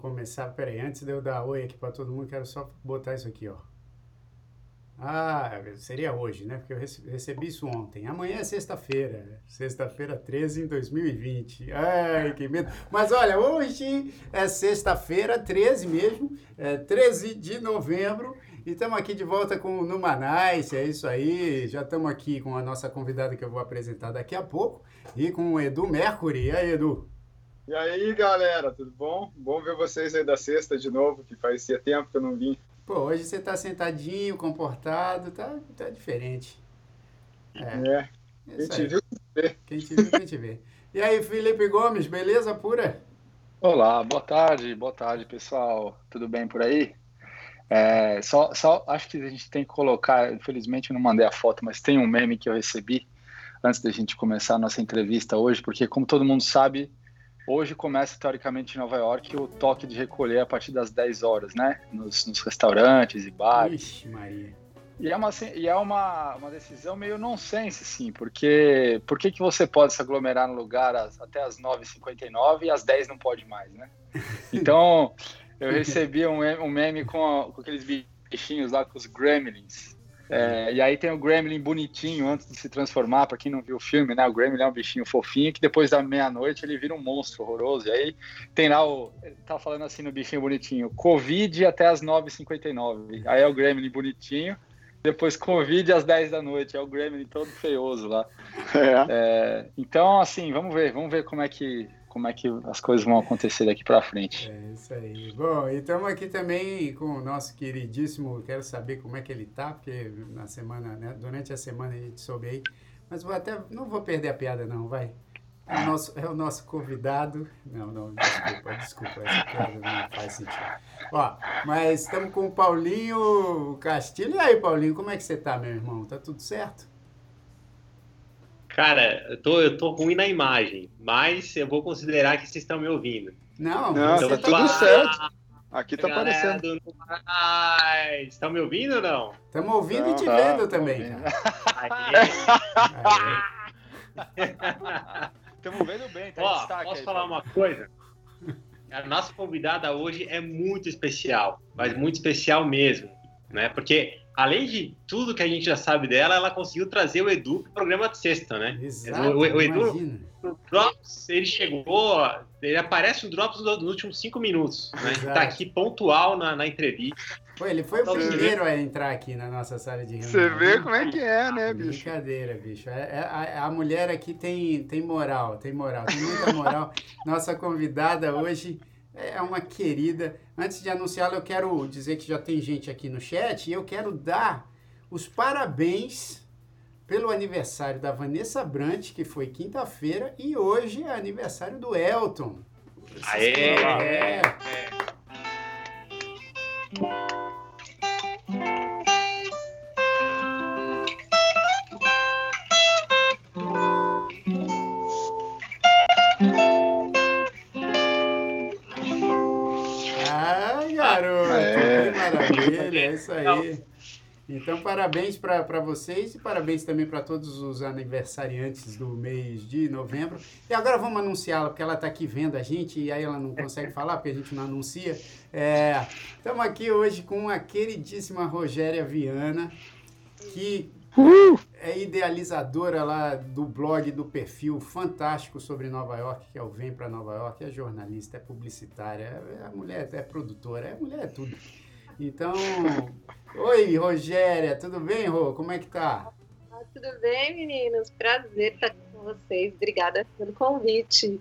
começar. Peraí, antes de eu dar oi aqui para todo mundo, quero só botar isso aqui, ó. Ah, seria hoje, né? Porque eu recebi isso ontem. Amanhã é sexta-feira. Sexta-feira 13 em 2020. Ai, que medo. Mas olha, hoje é sexta-feira 13 mesmo, é 13 de novembro. E estamos aqui de volta com o Numanais, é isso aí. Já estamos aqui com a nossa convidada que eu vou apresentar daqui a pouco. E com o Edu Mercury. E aí, Edu? E aí, galera, tudo bom? Bom ver vocês aí da sexta de novo, que fazia tempo que eu não vim. Pô, hoje você tá sentadinho, comportado, tá, tá diferente. É. é. Quem te viu, vê. Quem te viu, quem te vê. E aí, Felipe Gomes, beleza pura? Olá, boa tarde, boa tarde, pessoal. Tudo bem por aí? É, só, só acho que a gente tem que colocar, infelizmente eu não mandei a foto, mas tem um meme que eu recebi antes da gente começar a nossa entrevista hoje, porque como todo mundo sabe, Hoje começa, teoricamente, em Nova York o toque de recolher a partir das 10 horas, né? Nos, nos restaurantes e bares. Ixi, Maria. E é, uma, e é uma, uma decisão meio nonsense, sim, porque por que, que você pode se aglomerar no lugar às, até as 9h59 e às 10 não pode mais, né? Então, eu recebi um, um meme com, com aqueles bichinhos lá, com os gremlins, é, e aí tem o Gremlin bonitinho antes de se transformar, para quem não viu o filme, né? O Gremlin é um bichinho fofinho que depois da meia-noite ele vira um monstro horroroso. E aí tem lá o. Tá falando assim no bichinho bonitinho: Covid até as 9h59. Aí é o Gremlin bonitinho. Depois Covid às 10 da noite. É o Gremlin todo feioso lá. É. É, então, assim, vamos ver, vamos ver como é que como é que as coisas vão acontecer daqui para frente. É isso aí. Bom, e estamos aqui também com o nosso queridíssimo, quero saber como é que ele tá, porque na semana, né, durante a semana a gente soube aí, mas vou até, não vou perder a piada não, vai. É o nosso, é o nosso convidado. Não, não, desculpa, desculpa, essa piada não faz sentido. Ó, mas estamos com o Paulinho Castilho. E aí, Paulinho, como é que você tá, meu irmão? Tá tudo certo? Cara, eu tô, eu tô ruim na imagem, mas eu vou considerar que vocês estão me ouvindo. Não, não então, tá tudo certo. Aqui tá aparecendo. Estão me ouvindo ou não? Estamos ouvindo não, e te tá, vendo também. Estamos vendo bem, tá Ó, Posso aí, falar uma coisa? A nossa convidada hoje é muito especial, mas muito especial mesmo, né? Porque além de tudo que a gente já sabe dela, ela conseguiu trazer o Edu pro programa de sexta, né? Exato, o, o Edu, o Drops, ele chegou, ele aparece no Drops nos últimos cinco minutos, né? Exato. Tá aqui pontual na, na entrevista. Pô, ele foi o primeiro a entrar aqui na nossa sala de reunião. Você vê como é que é, né, bicho? Brincadeira, bicho. É, é, a, a, mulher aqui tem, tem moral, tem moral, tem muita moral. Nossa convidada hoje é uma querida. Antes de anunciá-la, eu quero dizer que já tem gente aqui no chat e eu quero dar os parabéns pelo aniversário da Vanessa Brant, que foi quinta-feira, e hoje é aniversário do Elton. Aê! É. é. Isso aí. Então, parabéns para vocês e parabéns também para todos os aniversariantes do mês de novembro. E agora vamos anunciá-la, porque ela está aqui vendo a gente e aí ela não consegue falar, porque a gente não anuncia. Estamos é, aqui hoje com a queridíssima Rogéria Viana, que é idealizadora lá do blog, do perfil fantástico sobre Nova York, que é o Vem para Nova York. É jornalista, é publicitária, é, a mulher é produtora, é mulher é tudo. Então, oi, Rogéria, tudo bem, Rô? Como é que tá? Ah, tudo bem, meninos? Prazer estar com vocês. Obrigada pelo convite.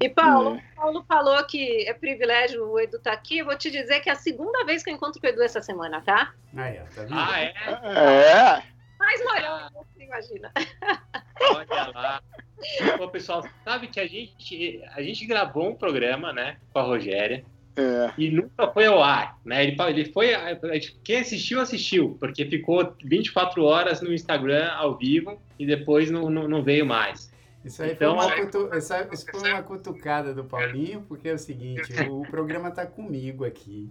E Paulo, é. Paulo falou que é privilégio o Edu estar tá aqui. Eu vou te dizer que é a segunda vez que eu encontro o Edu essa semana, tá? Aí, tá vendo? Ah, é? É. Mais morão, você imagina. Olha lá. Bom, pessoal, sabe que a gente, a gente gravou um programa, né, com a Rogéria. É. E nunca foi ao ar, né? Ele, ele foi. Quem assistiu, assistiu, porque ficou 24 horas no Instagram ao vivo e depois não, não, não veio mais. Isso aí então, foi, uma, cutu... isso foi uma cutucada do Paulinho, porque é o seguinte: o programa está comigo aqui.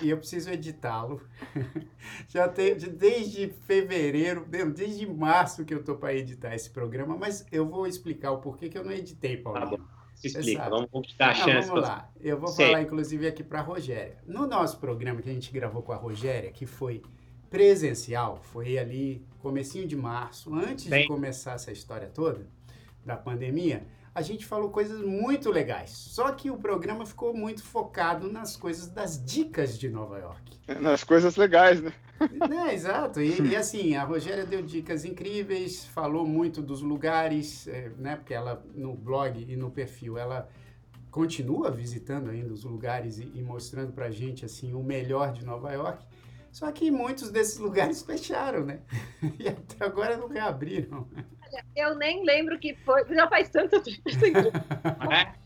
E eu, eu, preciso editá-lo. Já tem, desde fevereiro, desde março que eu tô para editar esse programa, mas eu vou explicar o porquê que eu não editei, Paulinho. Tá explica. Vamos, vamos dar a chance. vamos lá. Eu vou Sei. falar, inclusive, aqui para a Rogéria. No nosso programa que a gente gravou com a Rogéria, que foi presencial, foi ali comecinho de março, antes Bem... de começar essa história toda da pandemia, a gente falou coisas muito legais. Só que o programa ficou muito focado nas coisas das dicas de Nova York. Nas coisas legais, né? É, exato. E, e, assim, a Rogéria deu dicas incríveis, falou muito dos lugares, é, né? Porque ela, no blog e no perfil, ela continua visitando ainda os lugares e, e mostrando pra gente, assim, o melhor de Nova York. Só que muitos desses lugares fecharam, né? E até agora não reabriram. Eu nem lembro que foi, já faz tanto tempo.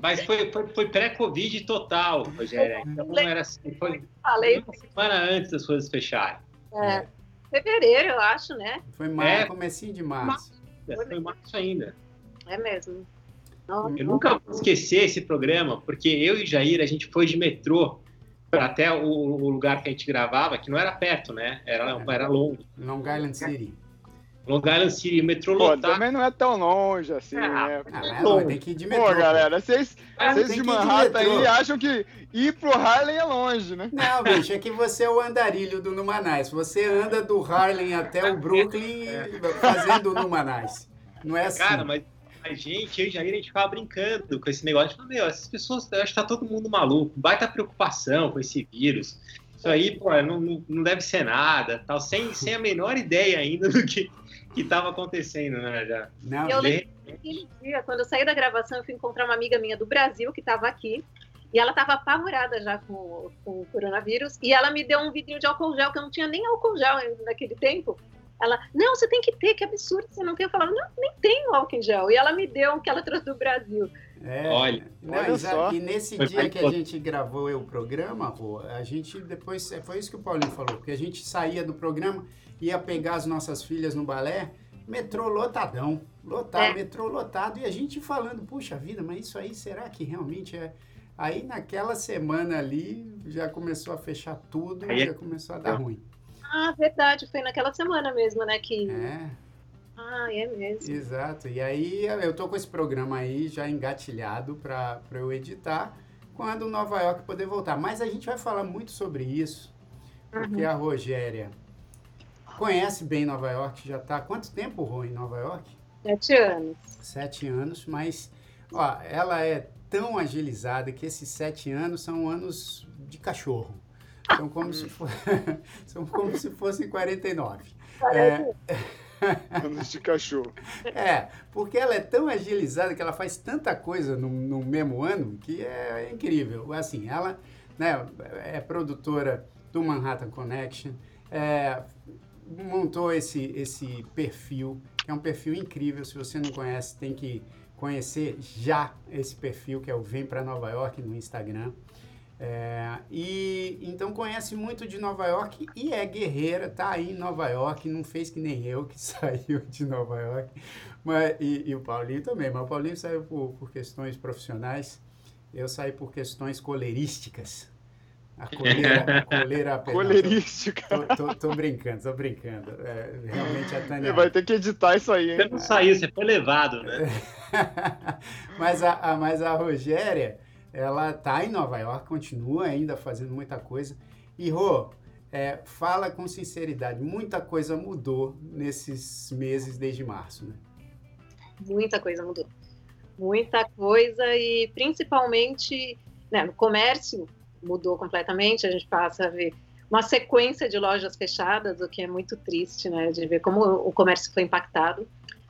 É, mas foi, foi, foi pré-Covid total, Rogério. Então era assim, foi Falei. uma semana antes das coisas fecharem. É. Fevereiro, eu acho, né? Foi março, é, comecinho de março. março. Foi março ainda. É mesmo. Eu nunca vou esquecer esse programa, porque eu e Jair, a gente foi de metrô até o, o, lugar que a gente gravava, que não era perto, né? Era, é. era longo. Long Island City. Long Island City, o metrô Pô, lotado. também não é tão longe assim, ah, né? Ah, tem que ir de metrô. Pô, galera, vocês, vocês de Manhattan de aí acham que ir pro Harlem é longe, né? Não, bicho, é que você é o andarilho do Numanais. Você anda do Harlem até o Brooklyn fazendo o Numanais. Não é assim. Cara, mas a gente, eu e Jair, a gente ficava brincando com esse negócio. Tipo, meu, essas pessoas, eu acho que tá todo mundo maluco. Baita preocupação com esse vírus. Isso aí, pô, não, não deve ser nada, tal, sem, sem a menor ideia ainda do que que estava acontecendo, né? Já. Não, eu lembro aquele dia, quando eu saí da gravação, eu fui encontrar uma amiga minha do Brasil que estava aqui. E ela estava apavorada já com, com o coronavírus. E ela me deu um vidrinho de álcool gel, que eu não tinha nem álcool gel naquele tempo. Ela, não, você tem que ter, que absurdo, você não tem. Eu falava, não, nem tenho álcool em gel. E ela me deu um que ela trouxe do Brasil. É, olha, não, olha só. E nesse foi dia que a gente gravou o programa, pô, a gente depois, é, foi isso que o Paulinho falou, porque a gente saía do programa, ia pegar as nossas filhas no balé, metrô lotadão, lotado, é. metrô lotado, e a gente falando, puxa vida, mas isso aí, será que realmente é... Aí naquela semana ali, já começou a fechar tudo, aí, já começou a dar ruim. Ah, verdade, foi naquela semana mesmo, né, que... É. Ah, é mesmo. Exato, e aí eu tô com esse programa aí já engatilhado para eu editar, quando Nova York poder voltar. Mas a gente vai falar muito sobre isso, porque uhum. a Rogéria conhece bem Nova York, já está quanto tempo, Rô, em Nova York? Sete anos. Sete anos, mas ó, ela é tão agilizada que esses sete anos são anos de cachorro. São como, se, for... são como se fossem 49. É... Anos de cachorro. É, porque ela é tão agilizada que ela faz tanta coisa no, no mesmo ano que é, é incrível. Assim, ela né, é produtora do Manhattan Connection, é, montou esse, esse perfil, que é um perfil incrível. Se você não conhece, tem que conhecer já esse perfil, que é o Vem para Nova York no Instagram. É, e então conhece muito de Nova York e é guerreira, tá aí em Nova York, não fez que nem eu que saiu de Nova York, mas, e, e o Paulinho também, mas o Paulinho saiu por, por questões profissionais, eu saí por questões coleirísticas. A coleira, a coleira Coleirística. Tô, tô, tô, brincando, tô brincando. É, realmente a Tânia. Você vai ter que editar isso aí, hein? Você não saiu, você foi levado, né? mas, a, a, mas a Rogéria, ela tá em Nova York, continua ainda fazendo muita coisa. E, Rô, é, fala com sinceridade, muita coisa mudou nesses meses desde março, né? Muita coisa mudou. Muita coisa e principalmente né, no comércio mudou completamente, a gente passa a ver uma sequência de lojas fechadas, o que é muito triste, né, de ver como o comércio foi impactado,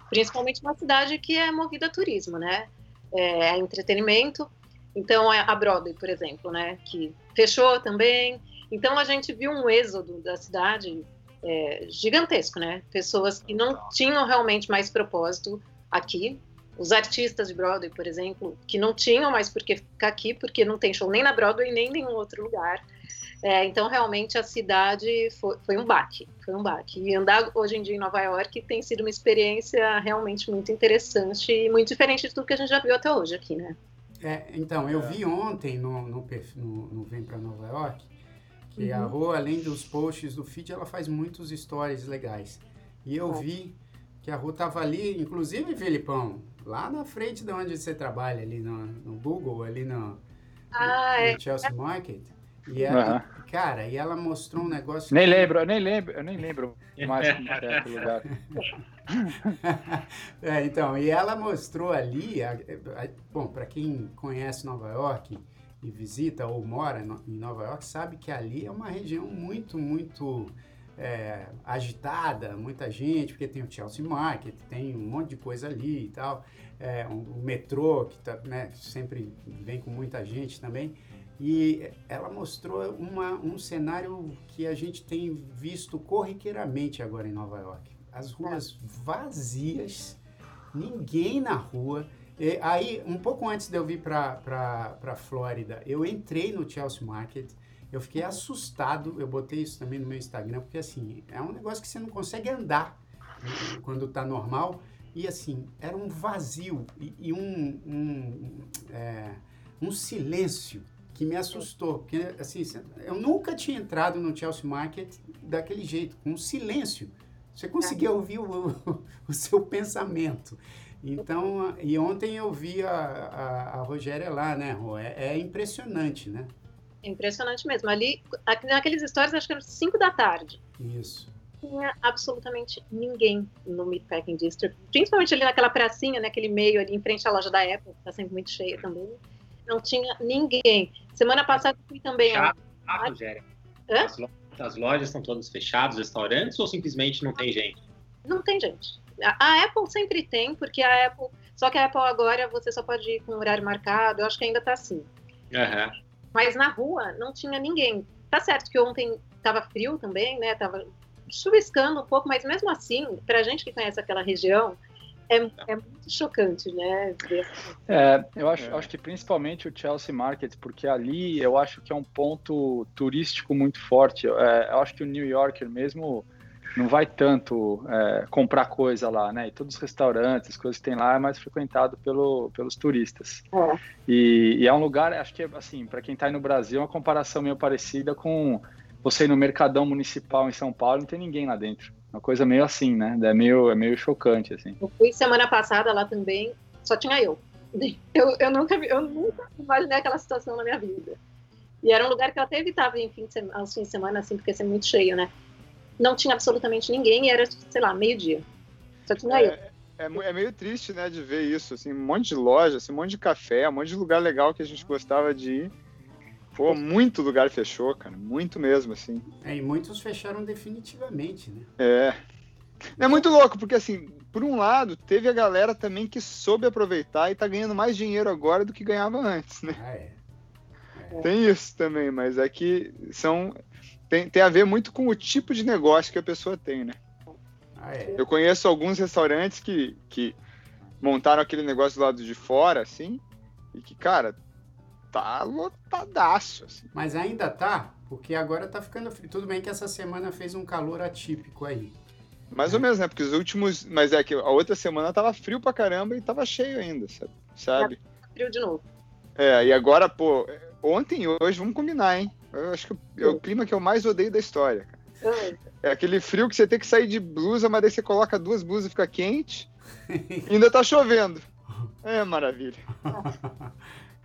principalmente uma cidade que é movida a turismo, né, é, entretenimento. Então, é a Broadway, por exemplo, né, que fechou também. Então, a gente viu um êxodo da cidade é, gigantesco, né, pessoas que não tinham realmente mais propósito aqui, os artistas de Broadway, por exemplo, que não tinham mais por que ficar aqui, porque não tem show nem na Broadway nem em nenhum outro lugar. É, então, realmente, a cidade foi, foi, um baque, foi um baque. E andar hoje em dia em Nova York tem sido uma experiência realmente muito interessante e muito diferente de tudo que a gente já viu até hoje aqui, né? É, então, eu vi ontem no, no, no, no Vem para Nova York que uhum. a Rô, além dos posts do feed, ela faz muitos stories legais. E eu vi que a rua tava ali, inclusive, Filipão, lá na frente de onde você trabalha, ali no, no Google, ali no, ah, no é. Chelsea Market. E ela, uhum. cara, e ela mostrou um negócio. Nem que... lembro, eu nem lembro, eu nem lembro mais como é aquele lugar. é, então, e ela mostrou ali, a, a, bom, para quem conhece Nova York e visita ou mora no, em Nova York, sabe que ali é uma região muito, muito é, agitada, muita gente, porque tem o Chelsea Market, tem um monte de coisa ali e tal, é, um, o metrô, que tá, né, sempre vem com muita gente também. E ela mostrou uma, um cenário que a gente tem visto corriqueiramente agora em Nova York. As ruas vazias, ninguém na rua. E aí, um pouco antes de eu vir para a Flórida, eu entrei no Chelsea Market, eu fiquei assustado, eu botei isso também no meu Instagram, porque assim, é um negócio que você não consegue andar quando está normal. E assim, era um vazio e, e um, um, é, um silêncio que me assustou, porque assim, eu nunca tinha entrado no Chelsea Market daquele jeito, com silêncio. Você conseguia ouvir o, o, seu pensamento. Então, e ontem eu vi a, a, a Rogéria lá, né, Rô? É, é, impressionante, né? Impressionante mesmo. Ali, naqueles stories, acho que eram 5 da tarde. Isso. Tinha absolutamente ninguém no Meatpacking District, principalmente ali naquela pracinha, naquele meio ali em frente à loja da Apple, que está sempre muito cheia também não tinha ninguém. Semana passada fui também. Fechado, ah, Rogério. As, as lojas estão todas fechadas, restaurantes, ou simplesmente não tem gente? Não tem gente. A, a Apple sempre tem, porque a Apple. Só que a Apple agora você só pode ir com horário marcado, eu acho que ainda tá assim. Uhum. Mas na rua não tinha ninguém. Tá certo que ontem tava frio também, né? Tava chuviscando um pouco, mas mesmo assim, pra gente que conhece aquela região, é, é muito chocante, né? É, eu acho, é. acho que principalmente o Chelsea Market, porque ali eu acho que é um ponto turístico muito forte. É, eu acho que o New Yorker mesmo não vai tanto é, comprar coisa lá, né? E todos os restaurantes, as coisas que tem lá é mais frequentado pelo, pelos turistas. É. E, e, é um lugar, acho que assim, para quem está aí no Brasil, é uma comparação meio parecida com você ir no Mercadão Municipal em São Paulo, não tem ninguém lá dentro. Uma coisa meio assim, né? É meio, é meio chocante, assim. Eu fui semana passada lá também, só tinha eu. Eu, eu, nunca, eu nunca imaginei aquela situação na minha vida. E era um lugar que eu até evitava em fim de semana, aos fins de semana, assim, porque ia ser muito cheio, né? Não tinha absolutamente ninguém e era, sei lá, meio-dia. Só tinha é, eu. É, é, meio triste, né, de ver isso, assim, um monte de loja, assim, um monte de café, um monte de lugar legal que a gente gostava de ir Pô, muito lugar fechou, cara. Muito mesmo, assim. É, e muitos fecharam definitivamente, né? É. É muito louco, porque assim, por um lado, teve a galera também que soube aproveitar e tá ganhando mais dinheiro agora do que ganhava antes, né? Ah, é. é. Tem isso também, mas é que são. Tem, tem a ver muito com o tipo de negócio que a pessoa tem, né? Ah, é. Eu conheço alguns restaurantes que, que montaram aquele negócio do lado de fora, assim, e que, cara, tá lotadaço. Assim. Mas ainda tá, porque agora tá ficando frio. Tudo bem que essa semana fez um calor atípico aí. Mais ou menos, né? Porque os últimos. Mas é que a outra semana tava frio pra caramba e tava cheio ainda, sabe? Tá frio de novo. É, e agora, pô, ontem e hoje, vamos combinar, hein? Eu acho que é o clima que eu mais odeio da história. É aquele frio que você tem que sair de blusa, mas daí você coloca duas blusas e fica quente. e ainda tá chovendo. É maravilha.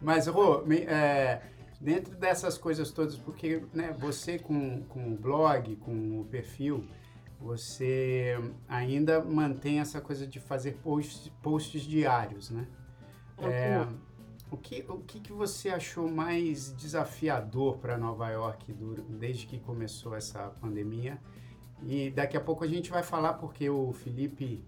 Mas, Rô, é, dentro dessas coisas todas, porque né, você com, com o blog, com o perfil, você ainda mantém essa coisa de fazer posts, posts diários, né? É, o que, o que, que você achou mais desafiador para Nova York do, desde que começou essa pandemia? E daqui a pouco a gente vai falar, porque o Felipe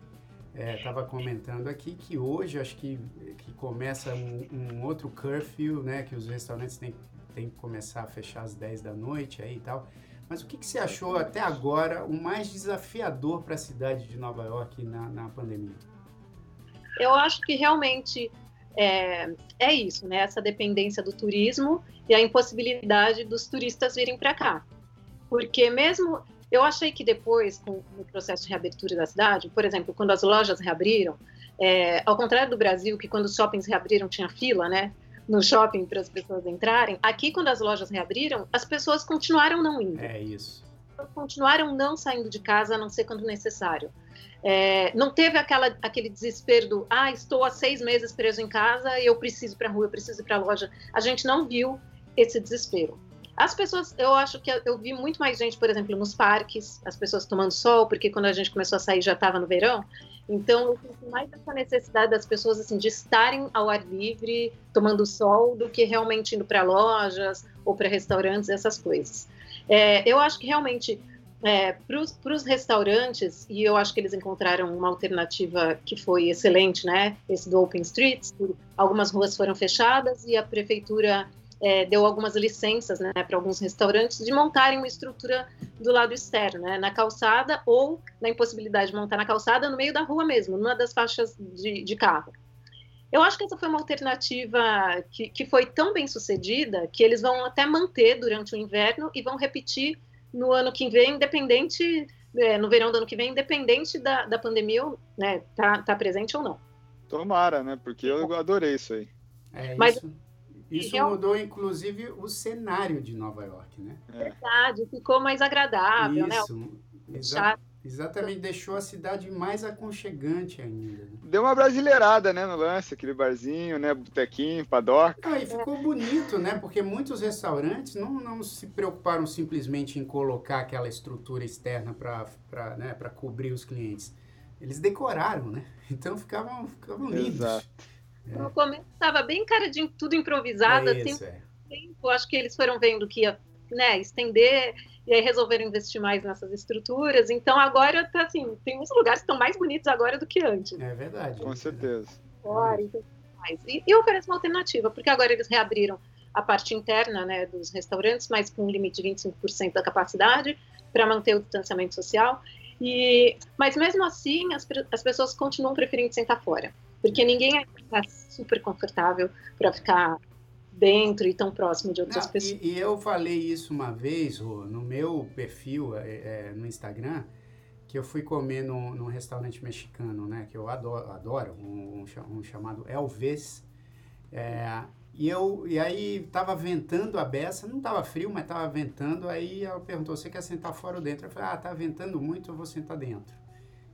estava é, comentando aqui que hoje acho que, que começa um, um, outro curfew, né? Que os restaurantes têm, têm que começar a fechar às 10 da noite aí e tal. Mas o que, que você achou até agora o mais desafiador para a cidade de Nova York na, na pandemia? Eu acho que realmente é, é isso, né? Essa dependência do turismo e a impossibilidade dos turistas virem para cá. Porque mesmo eu achei que depois, com o processo de reabertura da cidade, por exemplo, quando as lojas reabriram, é, ao contrário do Brasil, que quando os shoppings reabriram tinha fila, né? No shopping para as pessoas entrarem, aqui quando as lojas reabriram, as pessoas continuaram não indo. É isso. Continuaram não saindo de casa, a não ser quando necessário. É, não teve aquela, aquele desespero do, ah, estou há seis meses preso em casa eu preciso ir para a rua, eu preciso ir para a loja. A gente não viu esse desespero. As pessoas, eu acho que eu vi muito mais gente, por exemplo, nos parques, as pessoas tomando sol, porque quando a gente começou a sair já estava no verão. Então, eu sinto mais essa necessidade das pessoas assim de estarem ao ar livre, tomando sol, do que realmente indo para lojas ou para restaurantes, essas coisas. É, eu acho que realmente é, para os restaurantes, e eu acho que eles encontraram uma alternativa que foi excelente, né? Esse do Open Streets, algumas ruas foram fechadas e a prefeitura é, deu algumas licenças né, para alguns restaurantes de montarem uma estrutura do lado externo, né, na calçada ou na impossibilidade de montar na calçada no meio da rua mesmo, numa das faixas de, de carro. Eu acho que essa foi uma alternativa que, que foi tão bem sucedida que eles vão até manter durante o inverno e vão repetir no ano que vem, independente, é, no verão do ano que vem, independente da, da pandemia, né, tá, tá presente ou não. Tomara, né? Porque eu adorei isso aí. É Mas, isso. Isso eu... mudou, inclusive, o cenário de Nova York, né? É. Verdade, ficou mais agradável, Isso. né? Exa exatamente, deixou a cidade mais aconchegante ainda. Né? Deu uma brasileirada, né, no lance, aquele barzinho, né, botequinho, padoca. Ah, e ficou bonito, né, porque muitos restaurantes não, não se preocuparam simplesmente em colocar aquela estrutura externa para né, cobrir os clientes. Eles decoraram, né? Então ficavam, ficavam lindos. Exato. É. No começo estava bem cara de tudo improvisado, é assim, é. tempo, acho que eles foram vendo que ia né, estender e aí resolveram investir mais nessas estruturas. Então agora tá assim, tem uns lugares que estão mais bonitos agora do que antes. É verdade. Com certeza. Fora, então, e, e oferece uma alternativa, porque agora eles reabriram a parte interna né, dos restaurantes, mas com um limite de 25% da capacidade para manter o distanciamento social. E, mas mesmo assim, as, as pessoas continuam preferindo sentar fora. Porque ninguém está super confortável para ficar dentro e tão próximo de outras Não, pessoas. E, e, eu falei isso uma vez, Rô, no meu perfil é, é, no Instagram, que eu fui comer num, num, restaurante mexicano, né? Que eu adoro, adoro um, um, chamado Elves. É, e, eu, e aí tava ventando a beça, não tava frio, mas tava ventando. Aí ela perguntou: você quer sentar fora ou dentro? Eu falei: ah, tá ventando muito, eu vou sentar dentro.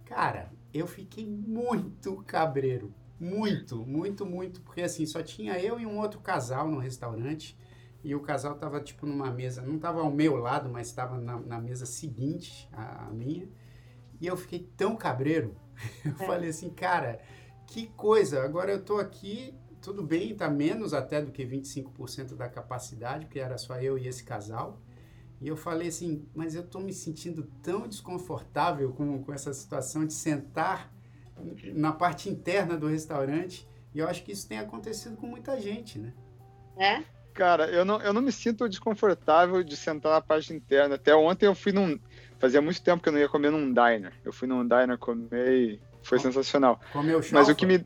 Cara, eu fiquei muito cabreiro. Muito, muito, muito. Porque assim, só tinha eu e um outro casal no restaurante. E o casal tava tipo numa mesa, não tava ao meu lado, mas estava na, na, mesa seguinte à, minha. E eu fiquei tão cabreiro. Eu é. falei assim, cara, que coisa. Agora eu tô aqui, tudo bem, tá menos até do que 25% da capacidade, porque era só eu e esse casal. E eu falei assim, mas eu estou me sentindo tão desconfortável com, com essa situação de sentar na parte interna do restaurante. E eu acho que isso tem acontecido com muita gente, né? É? Cara, eu não, eu não me sinto desconfortável de sentar na parte interna. Até ontem eu fui num. Fazia muito tempo que eu não ia comer num diner. Eu fui num diner comer e foi Com, sensacional. Comeu Mas o que me.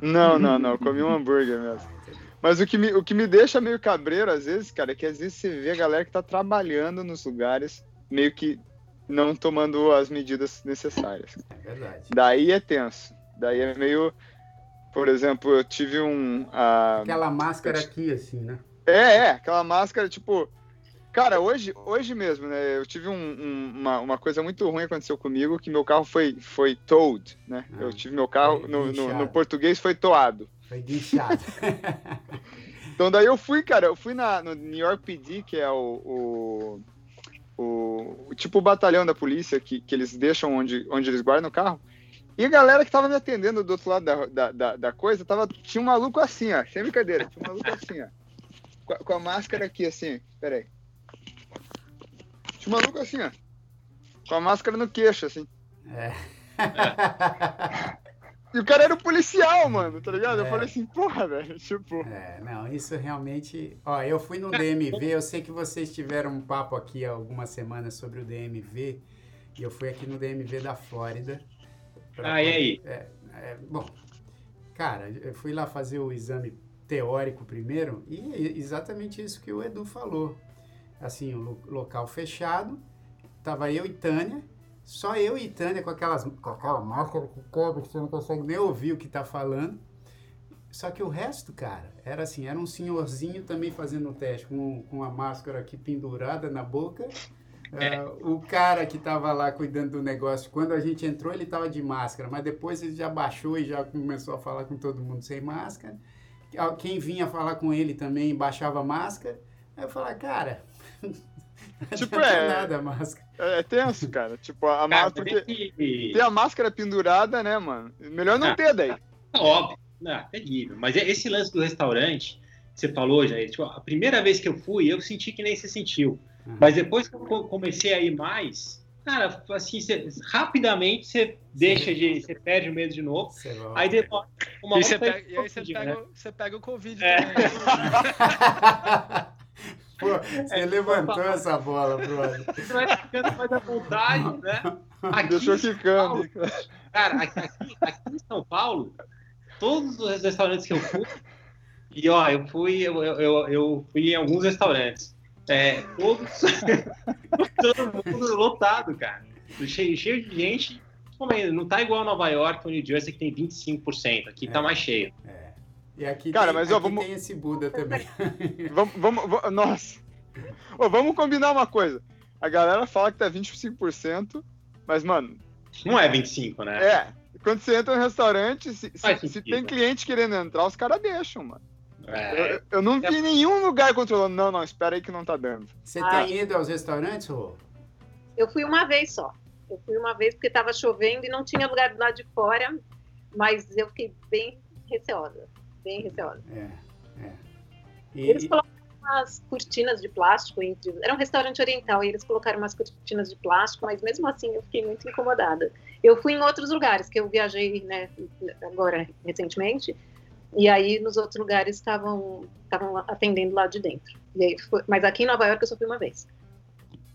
Não, não, não. comi um hambúrguer mesmo. Mas o que, me, o que me deixa meio cabreiro, às vezes, cara, é que às vezes você vê a galera que tá trabalhando nos lugares, meio que não tomando as medidas necessárias. É verdade. Daí é tenso. Daí é meio. Por exemplo, eu tive um. Uh... Aquela máscara aqui, assim, né? É, é, aquela máscara, tipo. Cara, hoje, hoje mesmo, né? Eu tive um, um, uma, uma coisa muito ruim aconteceu comigo, que meu carro foi, foi towed, né? Ah, eu tive meu carro, no, no, no, português, foi toado. Foi guinchado. então daí eu fui, cara, eu fui na, no New York PD, que é o, o, o, o tipo o batalhão da polícia que, que eles deixam onde, onde eles guardam o carro. E a galera que tava me atendendo do outro lado da, da, da, da coisa, tava, tinha um maluco assim, ó, sem brincadeira, tinha um maluco assim, ó. Com a, com a máscara aqui, assim, peraí. Tinha um maluco assim, ó. Com a máscara no queixo, assim. É. E o cara era o policial, mano, tá ligado? É. Eu falei assim, porra, velho, tipo. É, não, isso realmente. Ó, eu fui no DMV, eu sei que vocês tiveram um papo aqui há algumas semanas sobre o DMV, e eu fui aqui no DMV da Flórida. Pra... Ah, e aí? É, é, bom, cara, eu fui lá fazer o exame teórico primeiro, e é exatamente isso que o Edu falou. Assim, o local fechado, tava eu e Tânia, só eu e Tânia com, aquelas, com aquela máscara que cobre, que você não consegue nem ouvir o que tá falando. Só que o resto, cara, era assim, era um senhorzinho também fazendo o teste, com, com a máscara aqui pendurada na boca Uh, o cara que estava lá cuidando do negócio, quando a gente entrou, ele estava de máscara, mas depois ele já baixou e já começou a falar com todo mundo sem máscara. Quem vinha falar com ele também baixava a máscara. Aí eu falava, cara, tipo, é, nada a máscara. É, é tenso, cara. Tipo, a máscara. Porque que... tem a máscara pendurada, né, mano? Melhor não ah, ter daí. Óbvio. Não, é terrível. Mas esse lance do restaurante, você falou já, tipo, a primeira vez que eu fui, eu senti que nem se sentiu. Uhum. Mas depois que eu comecei a ir mais, cara, assim, você, rapidamente você deixa de. Você perde o medo de novo. Aí depois. Uma e, você pega, e aí você pega, né? você pega o Covid é. também. Pô, você é, levantou essa bola, brother. Você vai ficando mais à vontade, né? Aqui Deixou ficando. Cara, aqui, aqui em São Paulo, todos os restaurantes que eu fui, e ó, eu fui, eu, eu, eu fui em alguns restaurantes. É, todos, todo mundo lotado, cara. Cheio, cheio de gente. Não tá igual Nova York ou New Jersey que tem 25%. Aqui tá é, tá mais cheio. É. E aqui, cara, tem, mas, ó, aqui vamos... tem esse Buda também. vamos, vamos, vamos, nossa. Ô, vamos combinar uma coisa. A galera fala que tá 25%, mas, mano. Não é 25, né? É. Quando você entra no restaurante, se, se, se tem cliente querendo entrar, os caras deixam, mano. É. Eu, eu, não vi é. nenhum lugar controlando. Não, não, espera aí que não tá dando. Você Ai. tem ido aos restaurantes, Rô? Eu fui uma vez só. Eu fui uma vez porque tava chovendo e não tinha lugar do lado de fora, mas eu fiquei bem receosa. Bem receosa. É, é. E, eles colocaram umas cortinas de plástico entre. Era um restaurante oriental e eles colocaram umas cortinas de plástico, mas mesmo assim eu fiquei muito incomodada. Eu fui em outros lugares que eu viajei, né, agora recentemente, e aí, nos outros lugares, estavam estavam atendendo lá de dentro. E aí foi, mas aqui em Nova York eu só fui uma vez.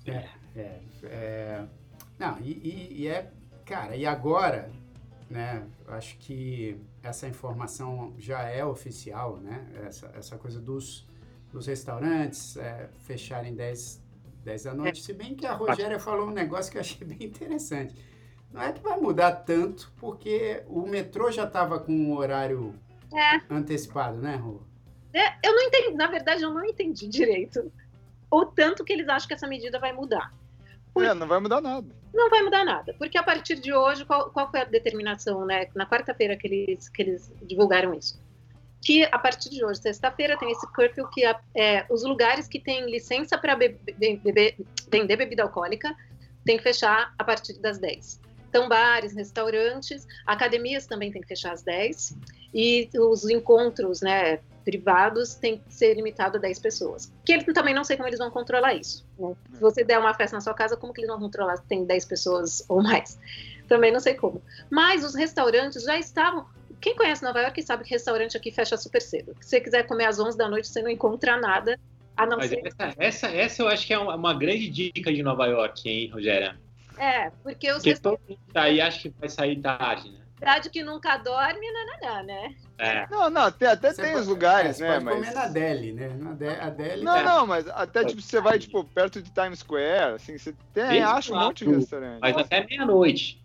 É, é. é não, e, e, e, é. Cara, e agora, né? Acho que essa informação já é oficial, né? Essa, essa coisa dos, dos restaurantes é, fecharem 10, 10 da noite. É. Se bem que a Rogéria falou um negócio que eu achei bem interessante. Não é que vai mudar tanto, porque o metrô já estava com um horário é. Antecipado, né, Rô? É, eu não entendi, na verdade, eu não entendi direito o tanto que eles acham que essa medida vai mudar. É, não vai mudar nada. Não vai mudar nada, porque a partir de hoje, qual, qual foi a determinação, né? Na quarta-feira que eles, que eles divulgaram isso. Que a partir de hoje, sexta-feira, tem esse curfew que é, os lugares que têm licença para vender bebida alcoólica tem que fechar a partir das 10. Então, bares, restaurantes, academias também tem que fechar às 10 e os encontros, né, privados têm que ser limitados a 10 pessoas. Que eles também não sei como eles vão controlar isso. Né? Se você der uma festa na sua casa, como que eles vão controlar se tem 10 pessoas ou mais? Também não sei como. Mas os restaurantes já estavam. Quem conhece Nova York sabe que restaurante aqui fecha super cedo. Se você quiser comer às 11 da noite, você não encontra nada. A não Mas ser... essa, essa, essa eu acho que é uma, grande dica de Nova York, hein, Rogéria? É, porque os porque restaurantes. Todo mundo tá aí acha que vai sair tarde, né? Cidade que nunca dorme, não, né? É. Não, não, até, até tem pode, os lugares, é, né? Pode mas... comer na Delhi, né? Na De a Delhi não, é. não, mas até tipo, você vai, tipo, perto de Times Square, assim, você tem, acha um monte de restaurante. Mas até meia-noite.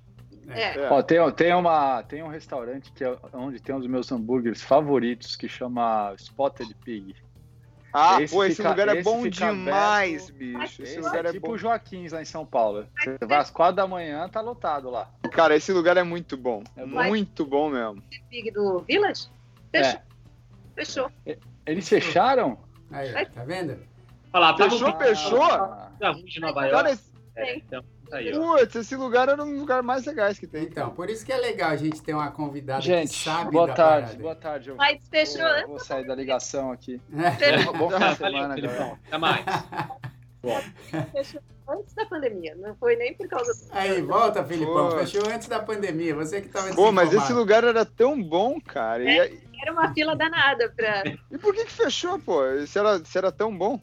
É. é. Ó, tem, tem, uma, tem um restaurante que é onde tem um dos meus hambúrgueres favoritos que chama Spotted Pig. Ah, esse pô, esse fica, lugar é bom demais, bicho. Esse, esse lugar é, é tipo bom. Joaquins lá em São Paulo. Você vai às quatro da manhã, tá lotado lá. Cara, esse lugar é muito bom. É muito bom mesmo. Big do Village? Fechou. É. Fechou. Eles fecharam? Aí, tá vendo? Olha lá, fechou, fechou? Tá de Nova York. Cara, esse... é, então. Aí, Putz, esse lugar era um dos lugares mais legais que tem. Então, por isso que é legal a gente ter uma convidada gente, que sabe boa da tarde, parada. boa tarde. Eu Mas fechou. Vou, vou sair da ligação aqui. É. Bom fim de semana, galera. Até mais. Fechou antes da pandemia, não foi nem por causa do... Aí, volta, Filipão. Pô. Fechou antes da pandemia. Você que estava Pô, mas esse lugar era tão bom, cara. É, e... Era uma fila danada pra. E por que, que fechou, pô? Se era, se era tão bom?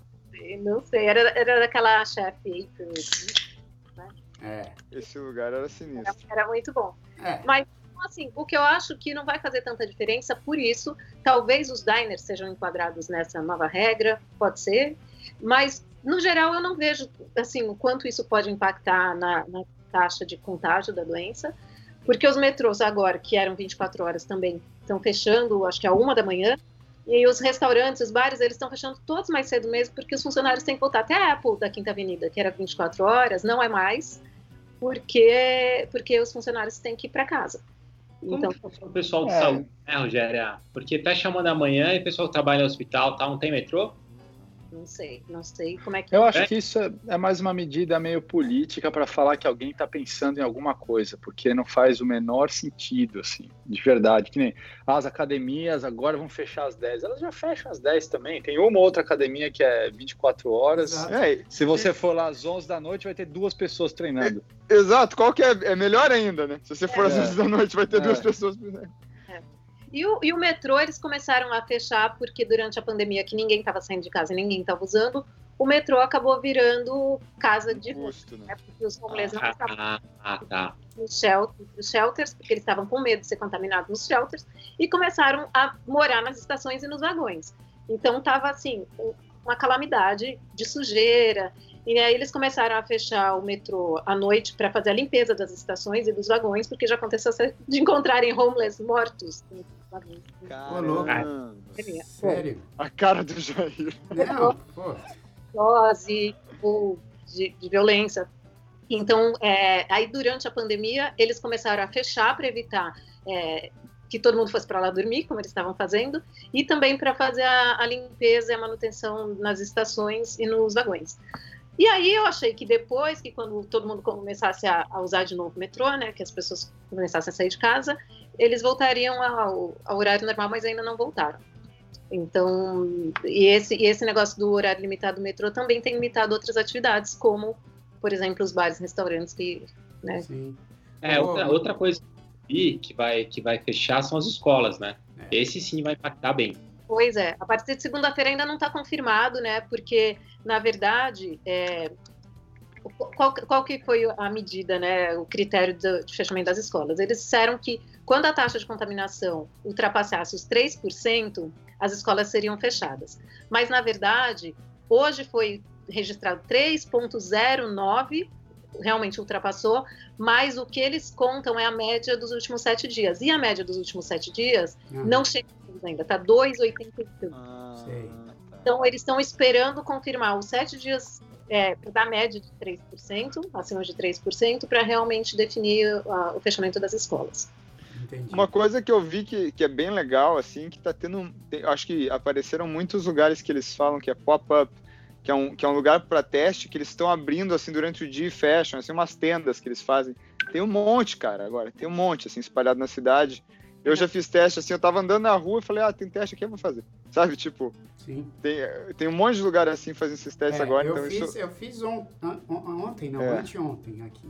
Não sei, era, era daquela chefe April. É. Esse lugar era sinistro. Era, era muito bom. É. Mas, assim, o que eu acho que não vai fazer tanta diferença, por isso, talvez os diners sejam enquadrados nessa nova regra, pode ser, mas, no geral, eu não vejo, assim, o quanto isso pode impactar na, na taxa de contágio da doença, porque os metrôs agora, que eram 24 horas também, estão fechando, acho que a uma da manhã, E os restaurantes, os bares, eles estão fechando todos mais cedo mesmo, porque os funcionários têm que voltar. Até a Apple da Quinta Avenida, que era 24 horas, não é mais, porque, porque os funcionários têm que ir para casa. Como então, o pessoal de é. saúde, né, Rogério? Porque fecha tá uma da manhã e o pessoal que trabalha no hospital, tá, não tem metrô? Não sei, não sei como é que. Eu é. acho que isso é, é mais uma medida meio política para falar que alguém está pensando em alguma coisa, porque não faz o menor sentido, assim, de verdade. Que nem ah, as academias agora vão fechar às 10. Elas já fecham às 10 também. Tem uma outra academia que é 24 horas. É, se você for lá às 11 da noite, vai ter duas pessoas treinando. É, exato, qual que é? É melhor ainda, né? Se você for às 11 da noite, vai ter duas pessoas treinando. E o, e o metrô, eles começaram a fechar porque durante a pandemia, que ninguém estava saindo de casa e ninguém estava usando, o metrô acabou virando casa de custo, né? Porque os homeless não estavam ah, ah, tá. nos, shelters, nos shelters, porque eles estavam com medo de ser contaminados nos shelters, e começaram a morar nas estações e nos vagões. Então estava assim, uma calamidade de sujeira. E aí eles começaram a fechar o metrô à noite para fazer a limpeza das estações e dos vagões, porque já aconteceu de encontrarem homeless mortos Caramba. Sério? A cara do Jair. Não, pô. Dose ou de, de violência. Então, é, aí durante a pandemia, eles começaram a fechar para evitar é, que todo mundo fosse para lá dormir, como eles estavam fazendo, e também para fazer a, a, limpeza e a manutenção nas estações e nos vagões. E aí eu achei que depois, que quando todo mundo começasse a, a usar de novo o metrô, né, que as pessoas começassem a sair de casa, eles voltariam ao, ao horário normal, mas ainda não voltaram. Então, e esse, e esse negócio do horário limitado do metrô também tem limitado outras atividades, como, por exemplo, os bares e restaurantes que, né? Sim. É, outra, outra coisa que vai, que vai fechar são as escolas, né? É. Esse sim vai impactar bem. Pois é, a partir de segunda-feira ainda não está confirmado, né? Porque, na verdade, é, qual, qual, que foi a medida, né? O critério de, de fechamento das escolas? Eles disseram que quando a taxa de contaminação ultrapassasse os 3%, as escolas seriam fechadas. Mas, na verdade, hoje foi registrado 3,09%, realmente ultrapassou, mas o que eles contam é a média dos últimos sete dias. E a média dos últimos sete dias uhum. não chega ainda, está 2,85. Ah, tá. então, eles estão esperando confirmar os sete dias é, da média de 3%, acima de 3%, para realmente definir uh, o fechamento das escolas. Entendi. Uma coisa que eu vi que, que é bem legal, assim, que tá tendo. Tem, acho que apareceram muitos lugares que eles falam que é pop-up, que, é um, que é um lugar para teste, que eles estão abrindo assim durante o dia e fecham, assim, umas tendas que eles fazem. Tem um monte, cara, agora. Tem um monte, assim, espalhado na cidade. Eu já fiz teste, assim, eu tava andando na rua e falei, ah, tem teste aqui, eu vou fazer. Sabe, tipo, Sim. Tem, tem um monte de lugar assim fazendo esses testes é, agora. Eu, então fiz, isso... eu fiz on, on, ontem, não, é. anteontem aqui.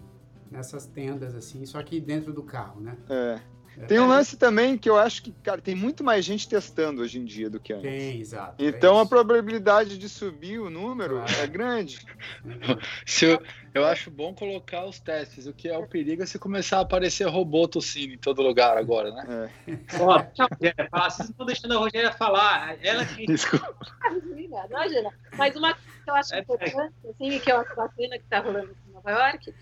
Nessas tendas, assim, só que dentro do carro, né? É. Tem um lance também que eu acho que, cara, tem muito mais gente testando hoje em dia do que antes. Tem, exato. Então é a probabilidade de subir o número claro. é grande. Se eu, eu acho bom colocar os testes. O que é o perigo é se começar a aparecer robô tossindo em todo lugar agora, né? É. Ó, Rogéria. Vocês estão deixando a Rogéria falar. Ela que. Desculpa. Imagina. Mas uma coisa que eu acho é, importante, assim, que eu acho bacana que está rolando em Nova York, é,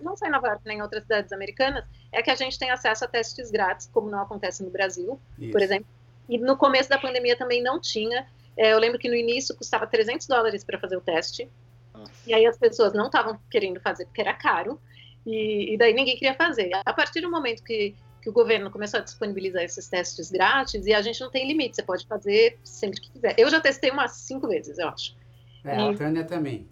não só em Nova York, nem em outras cidades americanas, é que a gente tem acesso a testes grátis, como não acontece no Brasil, Isso. por exemplo. E no começo da pandemia também não tinha. É, eu lembro que no início custava 300 dólares para fazer o teste. Nossa. E aí as pessoas não estavam querendo fazer porque era caro. E, e, daí ninguém queria fazer. A partir do momento que, que o governo começou a disponibilizar esses testes grátis, e a gente não tem limite, você pode fazer sempre que quiser. Eu já testei umas cinco vezes, eu acho. É, e, a Tânia também.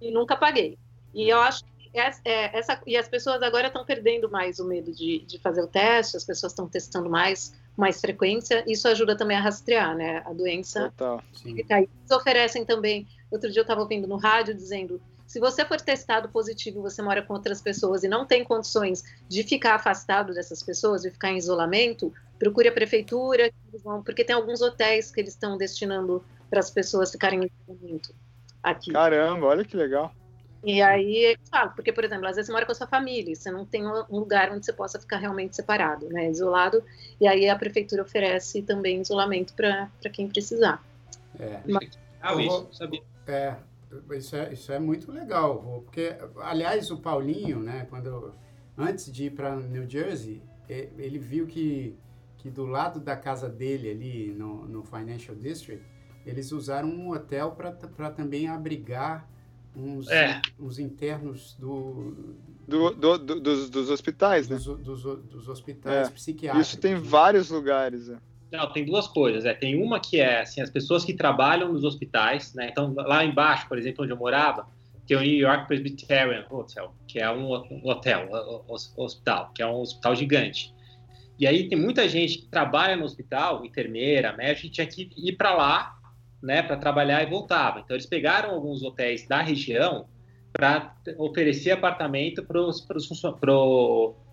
E nunca paguei. E eu acho é, é, essa, e as pessoas agora estão perdendo mais o medo de, de fazer o teste, as pessoas estão testando mais, com mais frequência, isso ajuda também a rastrear, né, a doença. Total, Eles oferecem também, outro dia eu estava ouvindo no rádio dizendo, se você for testado positivo, você mora com outras pessoas e não tem condições de ficar afastado dessas pessoas, de ficar em isolamento, procure a prefeitura, porque tem alguns hotéis que eles estão destinando para as pessoas ficarem em isolamento aqui. Caramba, olha que legal. E aí, claro, porque, por exemplo, às vezes você mora com a sua família, você não tem um lugar onde você possa ficar realmente separado, né, isolado, e aí a prefeitura oferece também isolamento para quem precisar. É. Mas, ah, isso, sabia. É, isso é, isso é muito legal, porque, aliás, o Paulinho, né, quando, antes de ir para New Jersey, ele viu que que do lado da casa dele ali no, no Financial District, eles usaram um hotel para também abrigar uns, é. uns internos do, do, do, do dos, dos, hospitais, né? Dos, dos, dos hospitais é. psiquiátricos. Isso tem vários lugares. É. Não, tem duas coisas. É. Tem uma que é assim, as pessoas que trabalham nos hospitais, né? Então, lá embaixo, por exemplo, onde eu morava, tem o New York Presbyterian Hotel, que é um hotel, um hospital, que é um hospital gigante. E aí tem muita gente que trabalha no hospital, enfermeira, médico, e tinha que ir para lá, né, para trabalhar e voltava. Então eles pegaram alguns hotéis da região para oferecer apartamento para os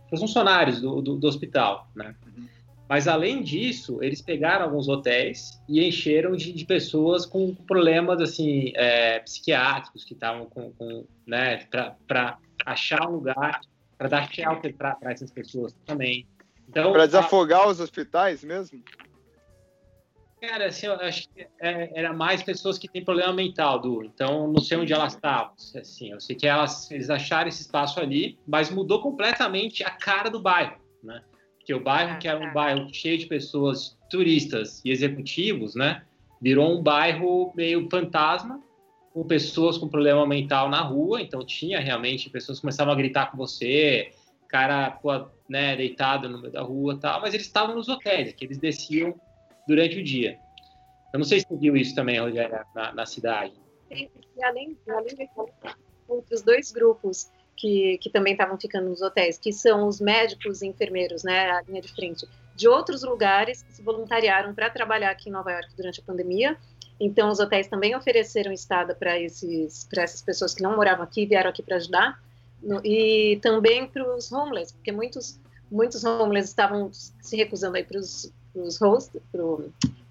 funcionários do, do, do hospital, né? Uhum. Mas além disso, eles pegaram alguns hotéis e encheram de, de pessoas com problemas assim é, psiquiátricos que estavam com, com, né, para achar um lugar para dar shelter para essas pessoas também. Então, para desafogar a... os hospitais mesmo? Cara, assim, eu acho que é, era mais pessoas que têm problema mental, Du. Então, não sei onde elas estavam. Assim, eu sei que elas, eles acharam esse espaço ali, mas mudou completamente a cara do bairro, né? Porque o bairro, ah, que era um tá. bairro cheio de pessoas turistas e executivos, né? Virou um bairro meio fantasma, com pessoas com problema mental na rua. Então, tinha realmente pessoas que começavam a gritar com você, cara, pô, né, deitado no meio da rua tal, mas eles estavam nos hotéis, que eles desciam durante o dia. Eu não sei se você viu isso também, Rogério, na, na cidade. Sim, e além, além de outros dois grupos que, que também estavam ficando nos hotéis, que são os médicos e enfermeiros, né, a linha de frente, de outros lugares que se voluntariaram para trabalhar aqui em Nova York durante a pandemia. Então, os hotéis também ofereceram estada para essas pessoas que não moravam aqui vieram aqui para ajudar. No, e também para os homeless, porque muitos, muitos homeless estavam se recusando aí para os hosts, para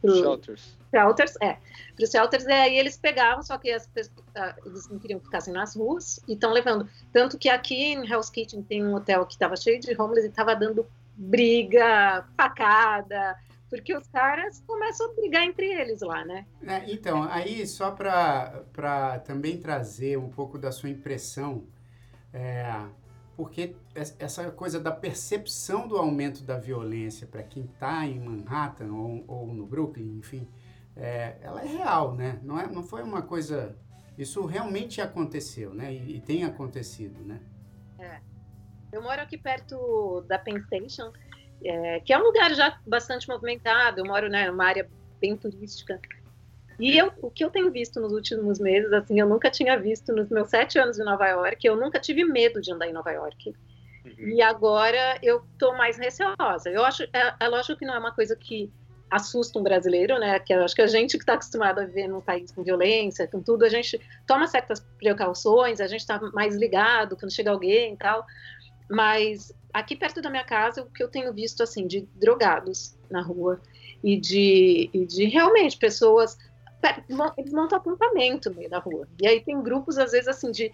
pro shelters. Shelters, é. Para os shelters, e aí eles pegavam, só que as, uh, eles não queriam que ficassem nas ruas e estão levando. Tanto que aqui em Hell's Kitchen tem um hotel que estava cheio de homeless e estava dando briga, facada, porque os caras começam a brigar entre eles lá, né? É, então, aí só para também trazer um pouco da sua impressão, é, porque essa coisa da percepção do aumento da violência para quem está em Manhattan ou, ou, no Brooklyn, enfim, é, ela é real, né? Não, é, não foi uma coisa... Isso realmente aconteceu, né? E, e tem acontecido, né? É. Eu moro aqui perto da Penn Station, é, que é um lugar já bastante movimentado. Eu moro né, numa área bem turística. E eu, o que eu tenho visto nos últimos meses, assim, eu nunca tinha visto nos meus sete anos em Nova York, eu nunca tive medo de andar em Nova York. Uhum. E agora eu tô mais receosa. Eu acho, é, é, lógico que não é uma coisa que assusta um brasileiro, né? Que eu acho que a gente que está acostumado a viver num país com violência, com tudo, a gente toma certas precauções, a gente está mais ligado quando chega alguém e tal. Mas aqui perto da minha casa, o que eu tenho visto, assim, de drogados na rua e de, e de realmente pessoas eles montam acampamento no meio da rua. E aí tem grupos, às vezes, assim, de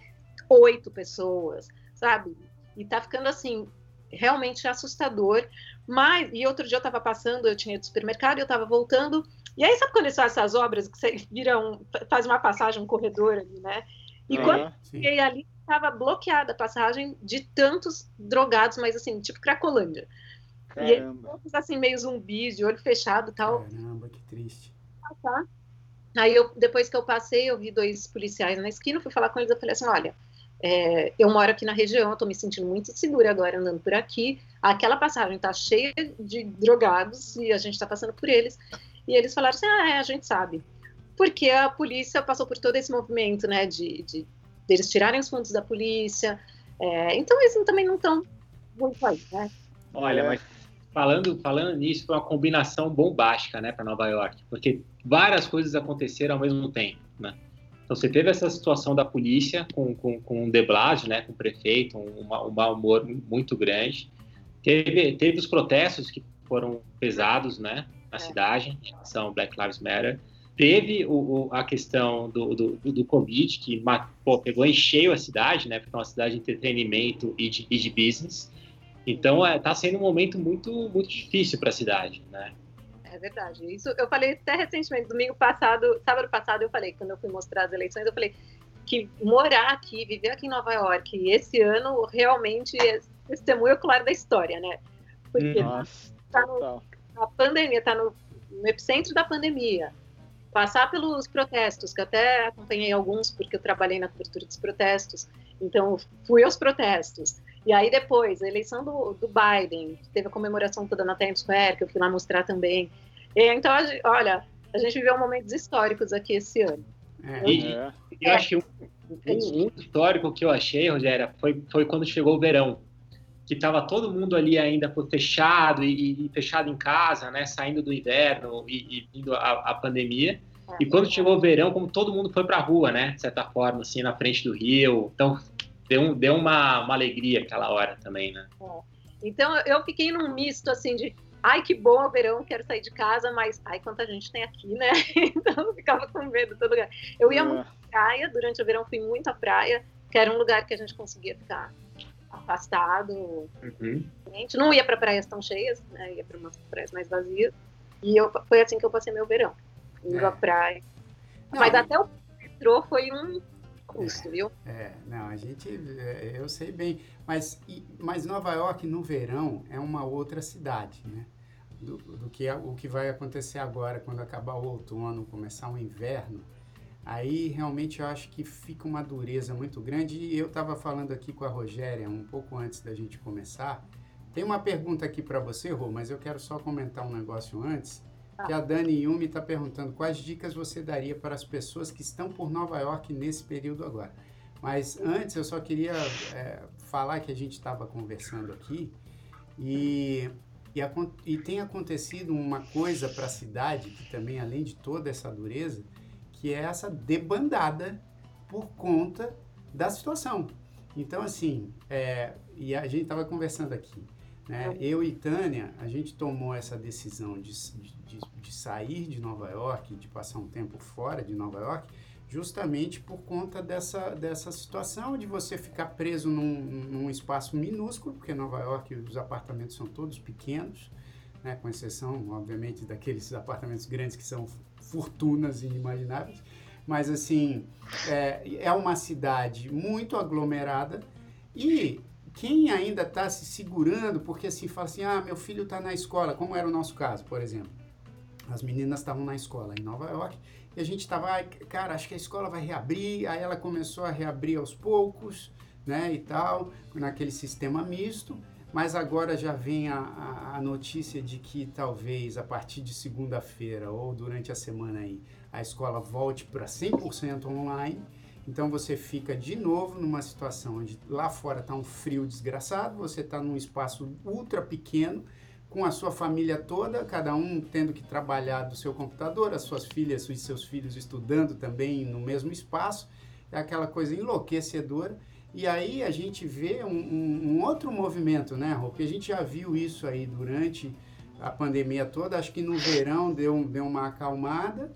oito pessoas, sabe? E tá ficando, assim, realmente assustador. Mas, e outro dia eu tava passando, eu tinha ido supermercado e eu tava voltando. E aí, sabe quando eles fazem essas obras que você vira um, faz uma passagem, um corredor ali, né? E quando eu cheguei ali, estava bloqueada a passagem de tantos drogados, mas assim, tipo Cracolândia. Caramba. E eles, assim, meio zumbis, de olho fechado e tal. Caramba, que triste. Ah, tá. Aí eu, depois que eu passei, eu vi dois policiais na esquina, fui falar com eles, eu falei assim, olha, é, eu moro aqui na região, estou me sentindo muito segura agora andando por aqui. Aquela passagem está cheia de drogados e a gente está passando por eles. E eles falaram assim, ah, é, a gente sabe. Porque a polícia passou por todo esse movimento, né, de, de deles tirarem os fundos da polícia. É, então eles também não estão muito aí, né? Olha, mas falando, falando nisso, foi uma combinação bombástica, né, para Nova York, porque várias coisas aconteceram ao mesmo tempo, né? Então você teve essa situação da polícia com, com, com o De Blasio, né, com o prefeito, um, um mau humor muito grande. Teve, teve os protestos que foram pesados, né, na é. cidade, são Black Lives Matter. Teve o, o, a questão do, do, do Covid, que pô, pegou em cheio a cidade, né, porque é uma cidade de entretenimento e de, e de business. Então está é, tá sendo um momento muito, muito difícil para a cidade, né? É verdade. Isso eu falei até recentemente, domingo passado, sábado passado, eu falei, quando eu fui mostrar as eleições, eu falei que morar aqui, viver aqui em Nova York, esse ano realmente é testemunho claro da história, né? Porque Nossa, tá no, a pandemia, está no, no epicentro da pandemia, passar pelos protestos, que até acompanhei alguns porque eu trabalhei na cobertura dos protestos, então fui aos protestos. E aí depois, a eleição do, do Biden, teve a comemoração toda na Times Square, que eu fui lá mostrar também. E, então, olha, a gente viveu momentos históricos aqui esse ano. É. E, é. eu acho que um, um, um, histórico que eu achei, Rogéria, foi, foi quando chegou o verão que estava todo mundo ali ainda fechado e, e, fechado em casa, né, saindo do inverno e, e vindo a, a, pandemia. E quando chegou o verão, como todo mundo foi para a rua, né, de certa forma, assim, na frente do rio. Então, deu, deu uma, uma alegria aquela hora também, né? É. Então, eu fiquei num misto, assim, de ai, que bom o verão, quero sair de casa, mas ai, quanta gente tem aqui, né? Então, eu ficava com medo todo lugar. Eu ia é. muito à praia, durante o verão fui muito à praia, que era um lugar que a gente conseguia ficar afastado. Uhum. A gente não ia para praias tão cheias, né? Ia para umas praias mais vazias. E eu, foi assim que eu passei meu verão, indo é. à praia. Não, Mas até o metrô foi um custo, é, viu? É, não, a gente, é, eu sei bem. Mas, mas Nova York no verão é uma outra cidade, né? Do, do que o que vai acontecer agora quando acabar o outono, começar o inverno aí realmente eu acho que fica uma dureza muito grande. E eu estava falando aqui com a Rogéria um pouco antes da gente começar. Tem uma pergunta aqui para você, Rô, mas eu quero só comentar um negócio antes. Que a Dani Yumi está perguntando quais dicas você daria para as pessoas que estão por Nova York nesse período agora. Mas antes eu só queria é, falar que a gente estava conversando aqui e, e, a, e tem acontecido uma coisa para a cidade que também, além de toda essa dureza, que é essa debandada por conta da situação. Então, assim, é, e a gente estava conversando aqui, né? Eu e Tânia, a gente tomou essa decisão de, de, de, sair de Nova York, de passar um tempo fora de Nova York, justamente por conta dessa, dessa situação de você ficar preso num, num espaço minúsculo, porque Nova York os apartamentos são todos pequenos, né? com exceção, obviamente, daqueles apartamentos grandes que são fortunas inimagináveis. Mas, assim, é, é uma cidade muito aglomerada e quem ainda está se segurando, porque assim, fala assim, ah, meu filho está na escola, como era o nosso caso, por exemplo. As meninas estavam na escola em Nova York e a gente estava, cara, acho que a escola vai reabrir. Aí ela começou a reabrir aos poucos, né, e tal, naquele sistema misto mas agora já vem a, a, a notícia de que talvez a partir de segunda-feira ou durante a semana aí a escola volte para 100% online. Então você fica de novo numa situação onde lá fora está um frio desgraçado, você está num espaço ultra pequeno, com a sua família toda, cada um tendo que trabalhar do seu computador, as suas filhas e seus filhos estudando também no mesmo espaço. É aquela coisa enlouquecedora. E aí a gente vê um, um, um outro movimento, né, Rô? Porque a gente já viu isso aí durante a pandemia toda, acho que no verão deu, deu uma acalmada,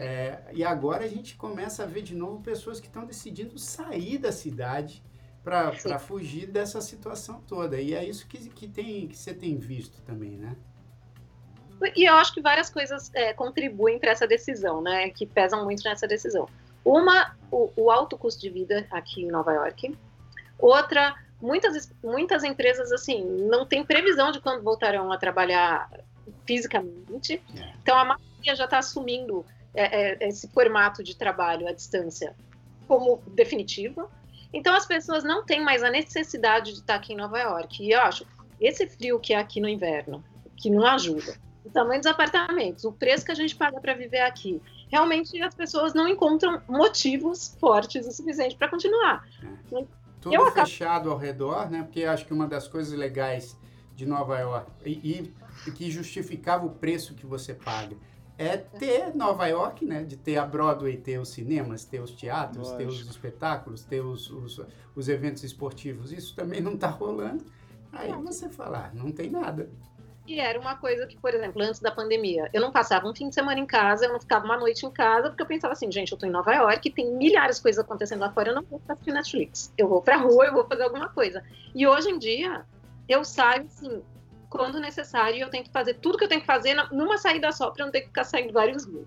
é, e agora a gente começa a ver de novo pessoas que estão decidindo sair da cidade para fugir dessa situação toda. E é isso que, que, tem, que você tem visto também, né? E eu acho que várias coisas é, contribuem para essa decisão, né? Que pesam muito nessa decisão. Uma, o, o alto custo de vida aqui em Nova York. Outra, muitas, muitas empresas, assim, não tem previsão de quando voltarão a trabalhar fisicamente. É. Então, a maioria já está assumindo esse formato de trabalho à distância como definitivo. Então, as pessoas não têm mais a necessidade de estar aqui em Nova York. E eu acho, esse frio que é aqui no inverno, que não ajuda, o tamanho dos apartamentos, o preço que a gente paga para viver aqui, realmente as pessoas não encontram motivos fortes o suficiente para continuar. É. Tudo eu fechado acabo... ao redor, né? Porque acho que uma das coisas legais de Nova York e, e que justificava o preço que você paga é ter Nova York, né? De ter a Broadway, ter os cinemas, ter os teatros, Lógico. ter os espetáculos, ter os, os, os, eventos esportivos. Isso também não está rolando. Aí você falar, ah, não tem nada. E era uma coisa que, por exemplo, antes da pandemia, eu não passava um fim de semana em casa, eu não ficava uma noite em casa, porque eu pensava assim, gente, eu tô em Nova York, tem milhares de coisas acontecendo lá fora, eu não vou assistir Netflix. Eu vou pra rua, eu vou fazer alguma coisa. E hoje em dia, eu saio, assim, quando necessário, eu tenho que fazer tudo que eu tenho que fazer numa saída só, para não ter que ficar saindo vários dias.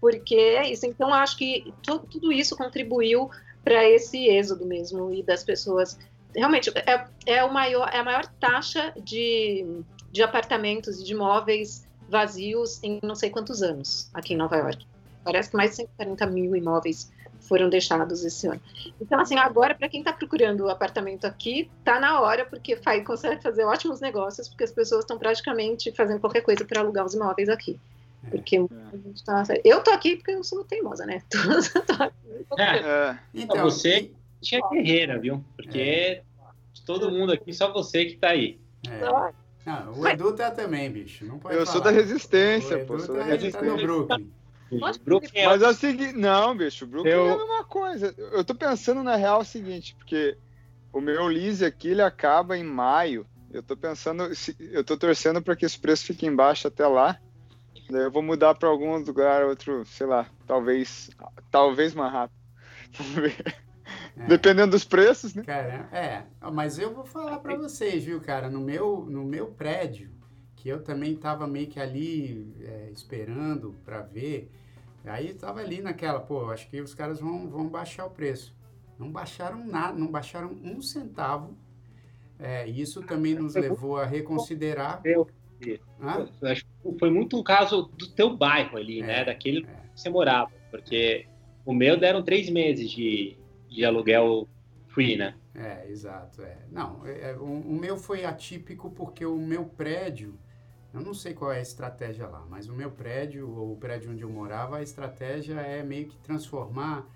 Porque é isso. Então, acho que tudo isso contribuiu para esse êxodo mesmo e das pessoas. Realmente, é, é, o maior, é a maior taxa de de apartamentos e de imóveis vazios em não sei quantos anos aqui em Nova York. Parece que mais de 140 mil imóveis foram deixados esse ano. Então, assim, agora, para quem está procurando apartamento aqui, tá na hora, porque faz, consegue fazer ótimos negócios, porque as pessoas estão praticamente fazendo qualquer coisa para alugar os imóveis aqui. É. Porque é. tá, eu tô aqui porque eu sou teimosa, né? Tô, é. é. Então, você tinha guerreira, viu? Porque é. todo mundo aqui, só você que tá aí. É. Não, o Edu tá também, bicho. Não pode eu falar. sou da resistência, pô. Sou tá, da resistência. Tá no Brooklyn. Brooklyn é Mas é o seguinte, não, bicho, Brooklyn eu... é a mesma coisa. Eu tô pensando na real o seguinte, porque o meu lease aqui ele acaba em maio. Eu tô pensando, eu tô torcendo para que os preços fiquem baixos até lá. Daí eu vou mudar para algum lugar, outro, sei lá, talvez, talvez mais. É. Dependendo dos preços, né? Cara, é. Mas eu vou falar para vocês, viu, cara? No meu, no meu prédio, que eu também tava meio que ali é, esperando para ver, aí tava ali naquela, pô, acho que os caras vão, vão baixar o preço. Não baixaram nada, não baixaram um centavo. É, isso também nos levou a reconsiderar. Eu, acho que foi muito um caso do teu bairro ali, né? é, né? Daquele é. que você morava. Porque o meu deram três meses de, de aluguel free, né? É, exato. É. Não, é, é, o, o, meu foi atípico porque o meu prédio, eu não sei qual é a estratégia lá, mas o meu prédio, ou o prédio onde eu morava, a estratégia é meio que transformar.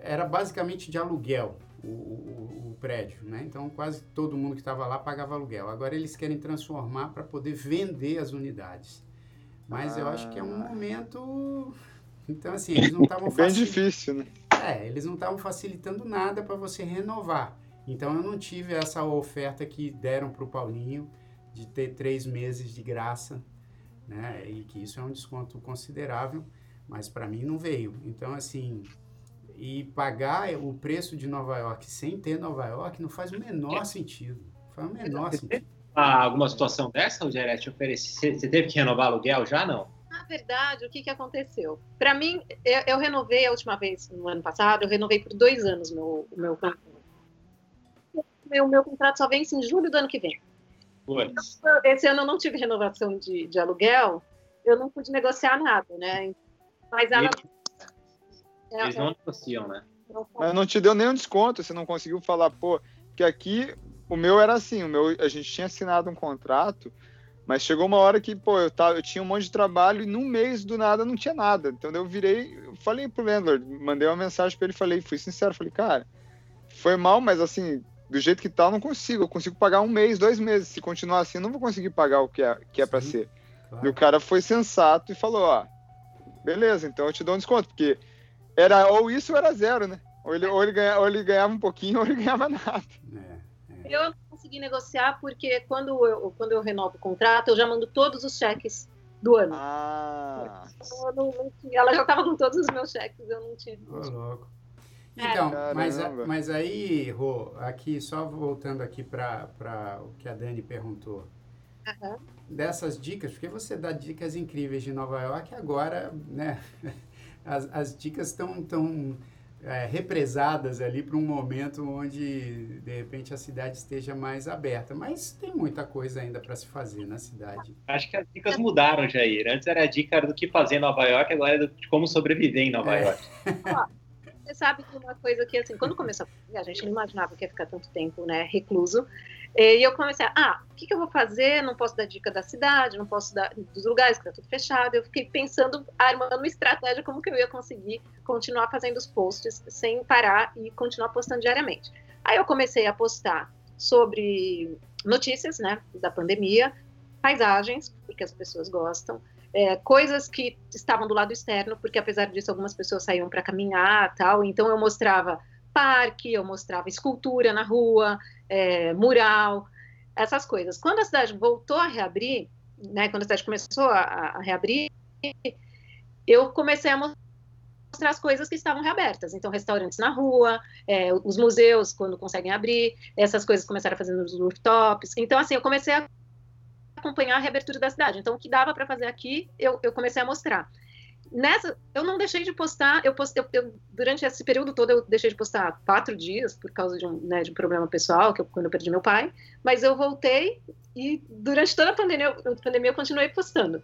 Era basicamente de aluguel o, o, o prédio, né? Então quase todo mundo que estava lá pagava aluguel. Agora eles querem transformar para poder vender as unidades. Mas ah. eu acho que é um ah. momento. Então, assim, eles não estavam Bem difícil, né? É, eles não estavam facilitando nada para você renovar. Então eu não tive essa oferta que deram para o Paulinho de ter três meses de graça, né? E que isso é um desconto considerável, mas para mim não veio. Então assim, e pagar o preço de Nova York sem ter Nova York não faz o menor sentido. Faz o menor sentido. Ah, alguma situação dessa, Rogério? Te ofereci, você teve que renovar aluguel já não? Na verdade, o que, que aconteceu? Para mim, eu, eu, renovei a última vez, no ano passado, eu renovei por dois anos meu, o meu contrato. Meu, meu contrato só vence em julho do ano que vem. Então, esse ano eu não tive renovação de, de aluguel, eu não pude negociar nada, né? Mas ela. É, Eles não negociam, né? Mas não te deu nenhum desconto, você não conseguiu falar, pô, que aqui o meu era assim, o meu, a gente tinha assinado um contrato mas chegou uma hora que, pô, eu, tava, eu tinha um monte de trabalho e num mês do nada não tinha nada. Então eu virei, eu falei pro landlord, mandei uma mensagem para ele, falei, fui sincero, falei, cara, foi mal, mas assim, do jeito que tá, eu não consigo. Eu consigo pagar um mês, dois meses. Se continuar assim, eu não vou conseguir pagar o que é, que é para ser. Claro. E o cara foi sensato e falou, ó, beleza, então eu te dou um desconto, porque era ou isso ou era zero, né? Ou ele, ou ele, ganha, ou ele ganhava um pouquinho ou ele ganhava nada. É, é. Eu consegui negociar porque quando eu, quando eu renovo o contrato, eu já mando todos os cheques do ano. Ah. Não, não ela já estava com todos os meus cheques, eu não tinha. Oh, louco. Então, mas, mas aí, Rô, aqui, só voltando aqui para o que a Dani perguntou. Uhum. Dessas dicas, porque você dá dicas incríveis de Nova York, agora, né, as, as dicas estão tão, tão é, represadas ali para um momento onde, de repente, a cidade esteja mais aberta. Mas tem muita coisa ainda para se fazer na cidade. Acho que as dicas mudaram, Jair. Antes era a dica do que fazer em Nova York, agora é de como sobreviver em Nova é. York. Você sabe que uma coisa que, assim, quando começou a gente não imaginava que ia ficar tanto tempo, né, recluso. E eu comecei a, ah, o que, que eu vou fazer? Não posso dar dica da cidade, não posso dar dos lugares que tá tudo fechado. Eu fiquei pensando, armando uma estratégia como que eu ia conseguir continuar fazendo os posts sem parar e continuar postando diariamente. Aí eu comecei a postar sobre notícias, né, da pandemia, paisagens, porque as pessoas gostam, é, coisas que estavam do lado externo, porque apesar disso algumas pessoas saíam para caminhar tal, então eu mostrava parque, eu mostrava escultura na rua, é, mural, essas coisas. Quando a cidade voltou a reabrir, né, quando a cidade começou a, a reabrir, eu comecei a mostrar as coisas que estavam reabertas. Então, restaurantes na rua, é, os museus, quando conseguem abrir, essas coisas começaram a fazer nos rooftops. Então, assim, eu comecei a acompanhar a reabertura da cidade. Então, o que dava para fazer aqui, eu, eu, comecei a mostrar. nessa, eu não deixei de postar, eu postei, eu, eu, durante esse período todo eu deixei de postar quatro dias por causa de um, né, de um problema pessoal, que eu, quando eu perdi meu pai, mas eu voltei e durante toda a pandemia, a pandemia eu continuei postando.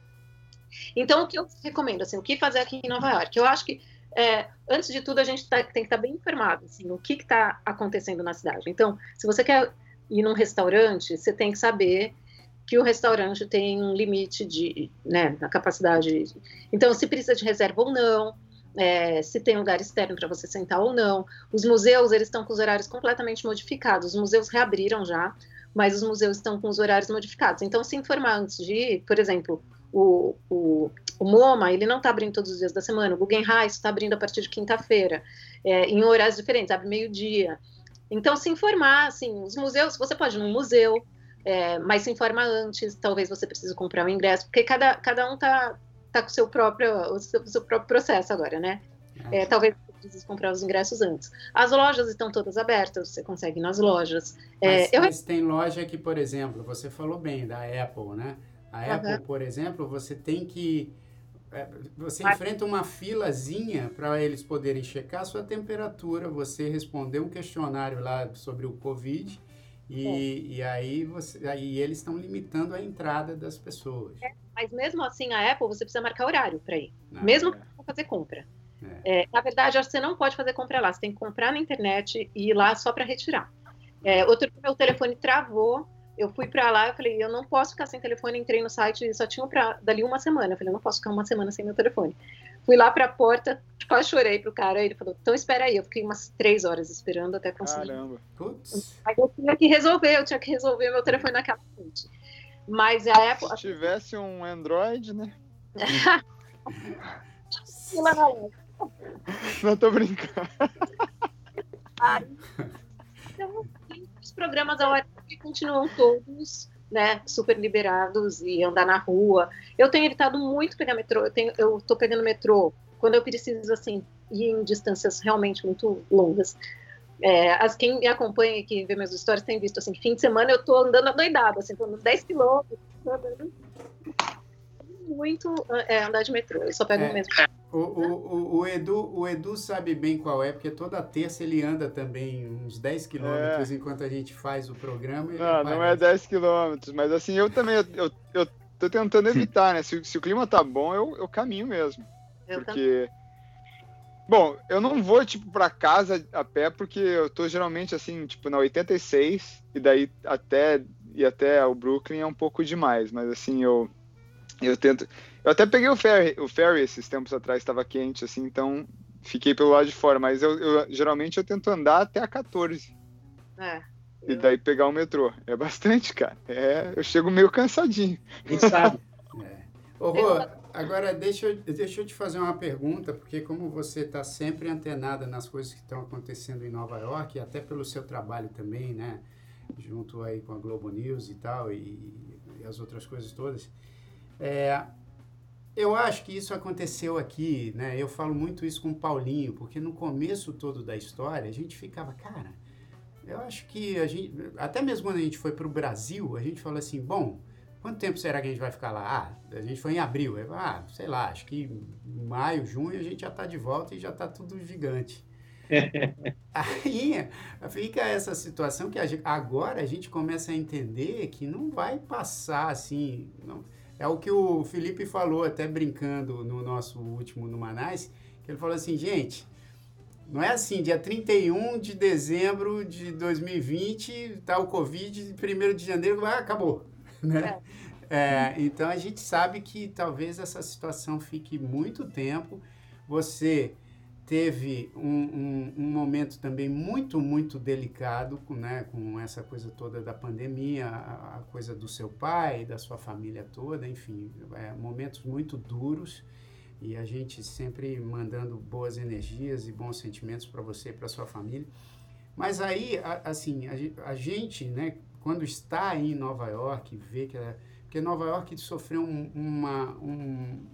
Então, o que eu recomendo, assim, o que fazer aqui em Nova York? Eu acho que, é, antes de tudo, a gente tá, tem que estar tá bem informado, assim, o que está acontecendo na cidade. Então, se você quer ir num restaurante, você tem que saber que o restaurante tem um limite de, né, na capacidade. Então, se precisa de reserva ou não, é, se tem lugar externo para você sentar ou não. Os museus, eles estão com os horários completamente modificados. Os museus reabriram já, mas os museus estão com os horários modificados. Então, se informar antes de ir, por exemplo, o, o, o MoMA, ele não está abrindo todos os dias da semana, o Guggenheim está abrindo a partir de quinta-feira, é, em horários diferentes, abre meio-dia. Então, se informar, assim, os museus, você pode ir num museu, é, mas se informa antes, talvez você precise comprar um ingresso, porque cada, cada um tá, tá com o seu próprio, o seu, seu próprio processo agora, né? É, talvez você precise comprar os ingressos antes. As lojas estão todas abertas, você consegue ir nas lojas. É, mas, eu... mas tem loja que, por exemplo, você falou bem da Apple, né? A uhum. Apple, por exemplo, você tem que é, você enfrenta uma filazinha para eles poderem checar a sua temperatura, você responder um questionário lá sobre o Covid e, e aí, você, aí eles estão limitando a entrada das pessoas. É, mas mesmo assim, a Apple, você precisa marcar horário para ir. Ah, mesmo é. para fazer compra. É. é. na verdade, você não pode fazer compra lá. Você tem que comprar na internet e ir lá só para retirar. É, outro dia, meu telefone travou. Eu fui para lá, eu falei, eu não posso ficar sem telefone. Entrei no site e só tinha para dali uma semana. Eu falei, eu não posso ficar uma semana sem meu telefone. Fui lá para a porta, quase chorei pro cara. Ele falou: então espera aí. Eu fiquei umas três horas esperando até conseguir. Caramba. Putz. Aí eu tinha que resolver, eu tinha que resolver meu telefone naquela noite. Mas a Apple. Se tivesse um Android, né? Não tô brincando. então, os programas da hora continuam todos né, super liberados e andar na rua. Eu tenho evitado muito pegar metrô. Eu, tenho, eu tô pegando metrô quando eu preciso, assim, ir em distâncias realmente muito longas. É, as, quem me acompanha e que vê meus stories tem visto, assim, fim de semana eu tô andando adoidado, assim, tô andando 10 quilômetros, andando muito é, andar de metrô, eu só pego é, mesmo. O, o, o, Edu, o Edu sabe bem qual é, porque toda terça ele anda também uns 10 quilômetros é. enquanto a gente faz o programa. Não, não é 10 quilômetros, mas assim, eu também, eu, eu, eu tô tentando evitar, né? Se, se, o clima tá bom, eu, eu caminho mesmo. Eu porque... Também. Bom, eu não vou, tipo, pra casa a pé, porque eu tô geralmente, assim, tipo, na 86, e daí até, e até o Brooklyn é um pouco demais, mas assim, eu eu tento. Eu até peguei o ferry, o ferry esses tempos atrás, estava quente, assim, então fiquei pelo lado de fora. Mas eu, eu geralmente eu tento andar até a 14. É. E daí pegar o metrô. É bastante, cara. É, eu chego meio cansadinho. Quem sabe? é. Ô, Rô, agora deixa eu, deixa eu te fazer uma pergunta, porque como você está sempre antenada nas coisas que estão acontecendo em Nova York, e até pelo seu trabalho também, né? Junto aí com a Globo News e tal, e, e as outras coisas todas. É, eu acho que isso aconteceu aqui, né? Eu falo muito isso com o Paulinho, porque no começo todo da história a gente ficava, cara, eu acho que a gente, até mesmo quando a gente foi para o Brasil, a gente falou assim, bom, quanto tempo será que a gente vai ficar lá? Ah, a gente foi em abril, eu, ah, sei lá, acho que maio, junho a gente já está de volta e já está tudo gigante. Aí fica essa situação que a gente, agora a gente começa a entender que não vai passar assim, não, é o que o Felipe falou, até brincando no nosso último no Manais, que ele falou assim, gente, não é assim, dia 31 de dezembro de 2020, tá o Covid, 1 de janeiro, ah, acabou. Né? É. É, então a gente sabe que talvez essa situação fique muito tempo. Você teve um, um, um, momento também muito, muito delicado né, com essa coisa toda da pandemia, a, a coisa do seu pai, da sua família toda, enfim, é, momentos muito duros e a gente sempre mandando boas energias e bons sentimentos para você e para sua família. Mas aí, a, assim, a, a, gente, né, quando está em Nova York, vê que... porque Nova York sofreu um, uma,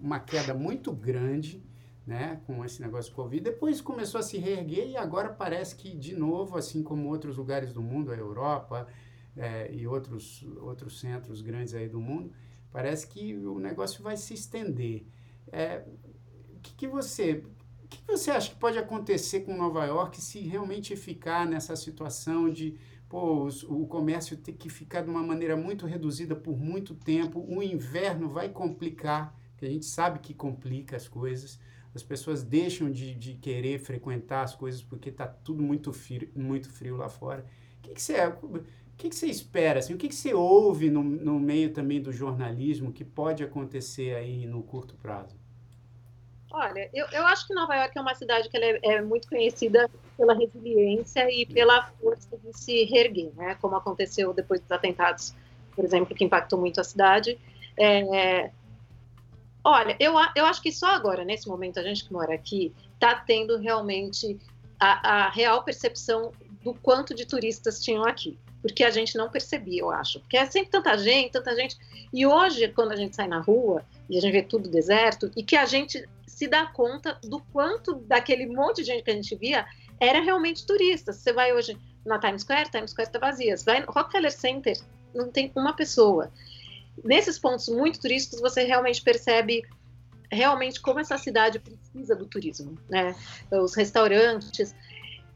uma queda muito grande, né, com esse negócio de Covid. Depois começou a se reerguer e agora parece que, de novo, assim como outros lugares do mundo, a Europa é, e outros, outros centros grandes aí do mundo, parece que o negócio vai se estender. É, que, que você o que você acha que pode acontecer com Nova York se realmente ficar nessa situação de pô, o comércio ter que ficar de uma maneira muito reduzida por muito tempo? O inverno vai complicar, que a gente sabe que complica as coisas. As pessoas deixam de, de querer frequentar as coisas porque está tudo muito frio, muito frio lá fora. O que, que você, o que, que você espera? Assim, o que, que você ouve no, no meio também do jornalismo que pode acontecer aí no curto prazo? Olha, eu, eu acho que Nova York é uma cidade que é, é, muito conhecida pela resiliência e pela força de se reerguer, né? Como aconteceu depois dos atentados, por exemplo, que impactou muito a cidade. É, olha, eu, eu acho que só agora, nesse momento, a gente que mora aqui, está tendo realmente a, a real percepção do quanto de turistas tinham aqui porque a gente não percebia, eu acho. Porque é sempre tanta gente, tanta gente. E hoje, quando a gente sai na rua e a gente vê tudo deserto, e que a gente se dá conta do quanto daquele monte de gente que a gente via era realmente turista. Você vai hoje na Times Square, Times Square está vazia. Você vai no Rockefeller Center, não tem uma pessoa. Nesses pontos muito turísticos, você realmente percebe realmente como essa cidade precisa do turismo, né? Os restaurantes.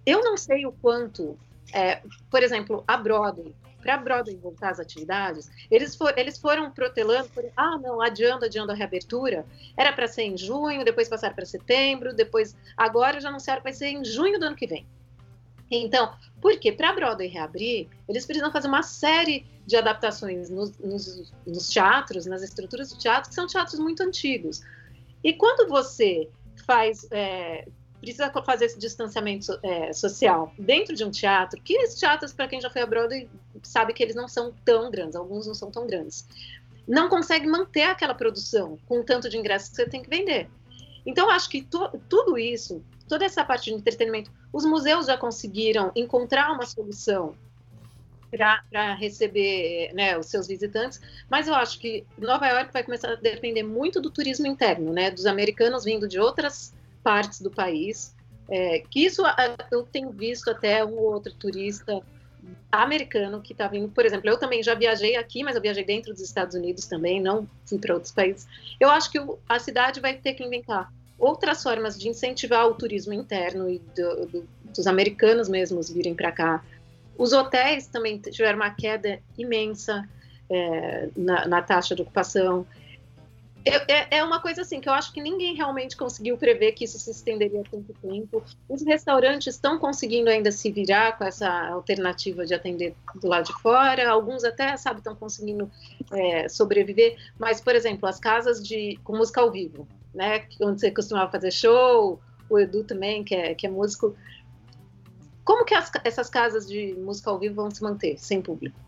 Eu não sei o quanto, é, por exemplo, a Broadway para Broadway voltar às atividades, eles, for, eles foram protelando, por, ah, não, adiando, adiando a reabertura, era para ser em junho, depois passaram para setembro, depois, agora já anunciaram que vai ser em junho do ano que vem. Então, por quê? Para Broadway reabrir, eles precisam fazer uma série de adaptações nos, nos, nos teatros, nas estruturas do teatro, que são teatros muito antigos. E quando você faz é, precisa fazer esse distanciamento é, social dentro de um teatro, que esses teatros, para quem já foi a Broadway, sabe que eles não são tão grandes, alguns não são tão grandes. Não consegue manter aquela produção com o tanto de ingressos que você tem que vender. Então, acho que to, tudo isso, toda essa parte de entretenimento, os museus já conseguiram encontrar uma solução para receber né, os seus visitantes, mas eu acho que Nova York vai começar a depender muito do turismo interno, né, dos americanos vindo de outras partes do país. É, que isso eu tenho visto até um ou outro turista americano que está vindo, por exemplo, eu também já viajei aqui, mas eu viajei dentro dos Estados Unidos também, não fui para outros países. Eu acho que a cidade vai ter que inventar outras formas de incentivar o turismo interno e do, do, dos americanos mesmos virem para cá. Os hotéis também tiveram uma queda imensa é, na, na taxa de ocupação. É, é, uma coisa assim que eu acho que ninguém realmente conseguiu prever que isso se estenderia tanto tempo. Os restaurantes estão conseguindo ainda se virar com essa alternativa de atender do lado de fora. Alguns até, sabe, estão conseguindo é, sobreviver. Mas, por exemplo, as casas de com música ao vivo, né, onde você costumava fazer show, o Edu também, que é, que é músico. Como que as, essas casas de música ao vivo vão se manter sem público?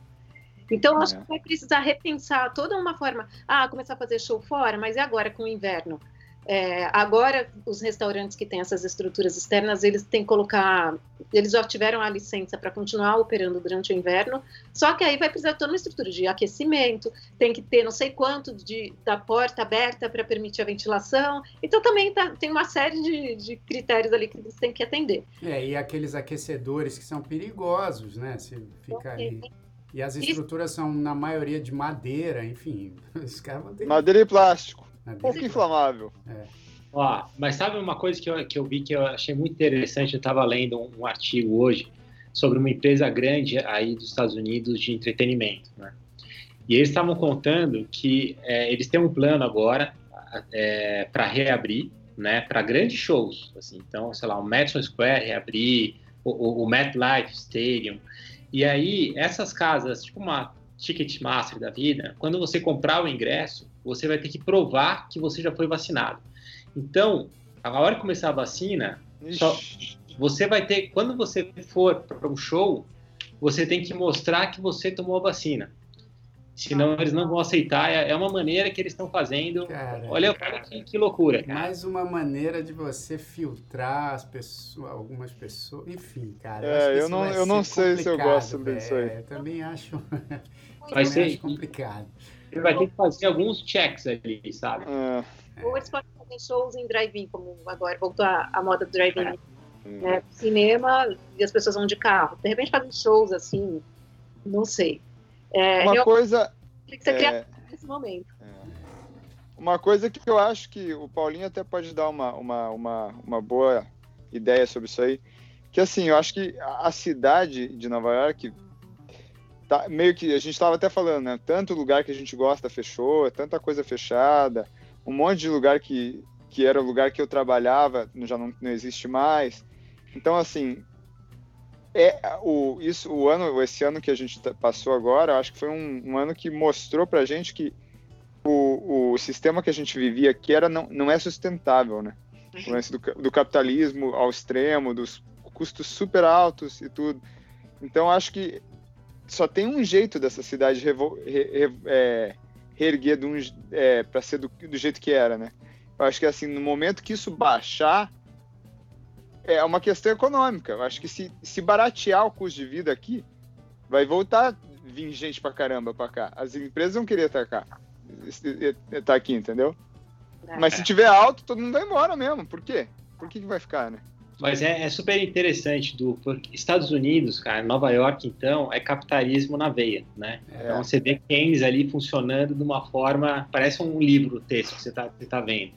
Então, acho é. que vai precisar repensar toda uma forma. Ah, começar a fazer show fora, mas e agora com o inverno? É, agora, os restaurantes que têm essas estruturas externas, eles têm que colocar. Eles já tiveram a licença para continuar operando durante o inverno, só que aí vai precisar de toda uma estrutura de aquecimento, tem que ter não sei quanto de, da porta aberta para permitir a ventilação. Então, também tá, tem uma série de, de, critérios ali que eles têm que atender. É, e aqueles aquecedores que são perigosos, né? Se ficar ali. E as estruturas são, na maioria, de madeira, enfim. Os caras vão ter... Madeira e plástico. Madeira Pouco inflamável. É. Ó, mas sabe uma coisa que eu, que eu vi que eu achei muito interessante? Eu estava lendo um, um, artigo hoje sobre uma empresa grande aí dos Estados Unidos de entretenimento, né? E eles estavam contando que é, eles têm um plano agora é, para reabrir, né? Para grandes shows, assim. Então, sei lá, o Madison Square reabrir, o, o, o MetLife Stadium. E aí, essas casas, tipo uma Ticketmaster da vida, quando você comprar o ingresso, você vai ter que provar que você já foi vacinado. Então, a hora que começar a vacina, só, você vai ter, quando você for para um show, você tem que mostrar que você tomou a vacina. Senão eles não vão aceitar. É, é uma maneira que eles estão fazendo. Cara, olha, olha que, que, loucura. Cara. Mais uma maneira de você filtrar as pessoas, algumas pessoas. Enfim, cara. É, eu, não, eu não sei se eu gosto disso aí. Eu também acho. vai ser acho complicado. Ele vai ter que fazer alguns checks ali, sabe? É. Ou eles podem fazer shows em drive-in, como agora voltou a, a moda do drive-in. É. Né? Cinema e as pessoas vão de carro. De repente fazem shows assim, não sei. É, Uma coisa. Tem que ser é... criativo nesse momento. É. uma coisa que eu acho que o Paulinho até pode dar uma, uma, uma, uma boa ideia sobre isso aí, que assim, eu acho que a cidade de Nova York tá meio que a gente estava até falando, né? Tanto lugar que a gente gosta fechou, tanta coisa fechada, um monte de lugar que, que era o lugar que eu trabalhava já não, não existe mais. Então assim, é o isso o ano esse ano que a gente tá, passou agora, acho que foi um, um ano que mostrou para gente que o, o sistema que a gente vivia aqui era não, não é sustentável, né? O lance do, do capitalismo ao extremo, dos custos super altos e tudo. Então acho que só tem um jeito dessa cidade revo, re, re, é, reerguer um, é, para ser do, do, jeito que era, né? Eu acho que assim, no momento que isso baixar, é uma questão econômica. Eu acho que se, se baratear o custo de vida aqui, vai voltar vir gente pra caramba pra cá. As empresas vão querer estar cá, estar aqui, entendeu? É. Mas se tiver alto, todo mundo vai embora mesmo. Por quê? Por que, que vai ficar, né? Mas é, é, super interessante, do porque Estados Unidos, cara, Nova York, então, é capitalismo na veia, né? É. Então você vê Keynes ali funcionando de uma forma, parece um livro, o texto que você está tá vendo.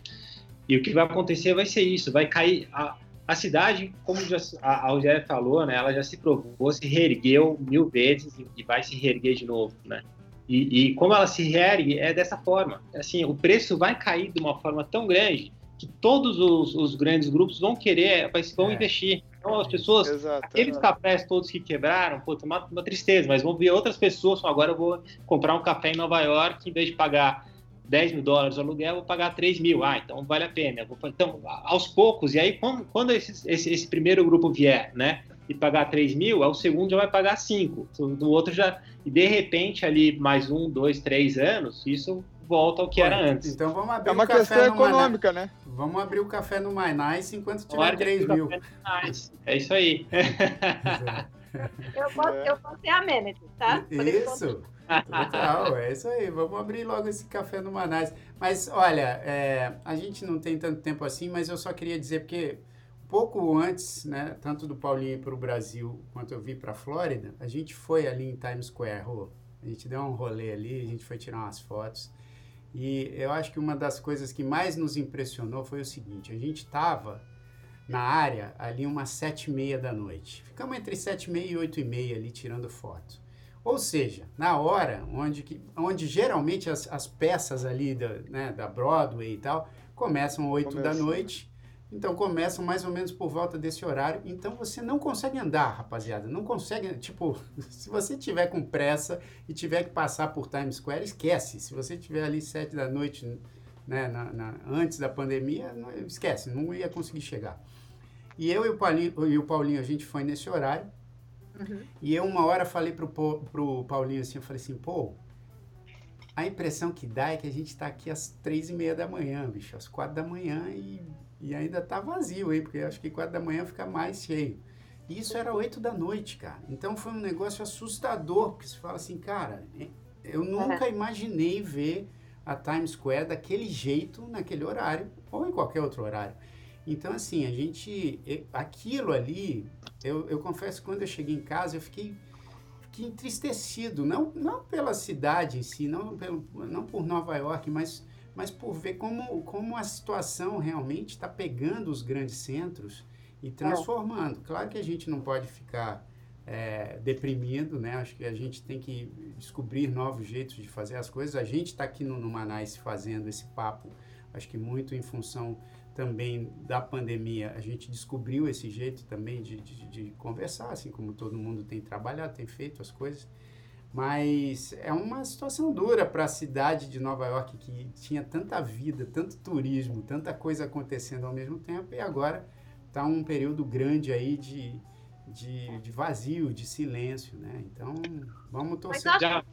E o que vai acontecer vai ser isso, vai cair a, a cidade, como já, a, a Rogéria falou, né? Ela já se provou, se reergueu mil vezes e, e vai se reerguer de novo, né? E, e, como ela se reergue é dessa forma. Assim, o preço vai cair de uma forma tão grande que todos os, os grandes grupos vão querer, vão é. investir. Então, as pessoas, Exato, aqueles cafés todos que quebraram, pô, uma, uma tristeza, mas vão ver outras pessoas, agora eu vou comprar um café em Nova York, em vez de pagar 10 mil dólares o aluguel, eu vou pagar 3 mil. Ah, então vale a pena. Então, aos poucos, e aí quando, quando esse, esse, esse, primeiro grupo vier, né, e pagar 3 mil, o segundo já vai pagar 5. Do outro já. E de repente, ali, mais um, dois, três anos, isso volta ao que era antes. Então vamos abrir É uma questão econômica, né? Vamos abrir o café no My Nice enquanto tiver 3 mil. É isso aí. eu, posso, eu posso ser amenity, tá? Isso. Total, é isso aí. Vamos abrir logo esse café no Manais. Mas olha, é, a gente não tem tanto tempo assim, mas eu só queria dizer porque pouco antes, né, tanto do Paulinho para o Brasil quanto eu vi para a Flórida, a gente foi ali em Times Square, a gente deu um rolê ali, a gente foi tirar umas fotos. E eu acho que uma das coisas que mais nos impressionou foi o seguinte: a gente estava na área ali umas sete e meia da noite. Ficamos entre sete e meia e oito e meia ali tirando foto. Ou seja, na hora onde, que, onde geralmente as, as peças ali da, né, da Broadway e tal começam oito da noite então começam mais ou menos por volta desse horário. Então você não consegue andar, rapaziada. Não consegue, tipo, se você tiver com pressa e tiver que passar por Times Square, esquece. Se você tiver ali sete da noite, né, na, na, antes da pandemia, não, esquece, não ia conseguir chegar. E eu e o Paulinho, e o Paulinho a gente foi nesse horário. Uhum. E eu uma hora falei pro, pro Paulinho assim, eu falei assim, pô, a impressão que dá é que a gente está aqui às três e meia da manhã, bicho, às quatro da manhã e e ainda tá vazio, hein? Porque acho que quatro da manhã fica mais cheio. E isso era oito da noite, cara. Então foi um negócio assustador, porque você fala assim, cara, eu nunca imaginei ver a Times Square daquele jeito, naquele horário, ou em qualquer outro horário. Então, assim, a gente. Aquilo ali, eu, eu confesso que quando eu cheguei em casa, eu fiquei, fiquei entristecido. Não, não pela cidade em si, não, pelo, não por Nova York, mas mas por ver como, como a situação realmente está pegando os grandes centros e transformando. Claro que a gente não pode ficar é, deprimido, né? Acho que a gente tem que descobrir novos jeitos de fazer as coisas. A gente está aqui no, no Manais fazendo esse papo, acho que muito em função também da pandemia, a gente descobriu esse jeito também de, de, de conversar, assim como todo mundo tem trabalhado, tem feito as coisas. Mas é uma situação dura para a cidade de Nova York que tinha tanta vida, tanto turismo, tanta coisa acontecendo ao mesmo tempo e agora está um período grande aí de, de, de, vazio, de silêncio, né? Então, vamos torcer. Mas, acho,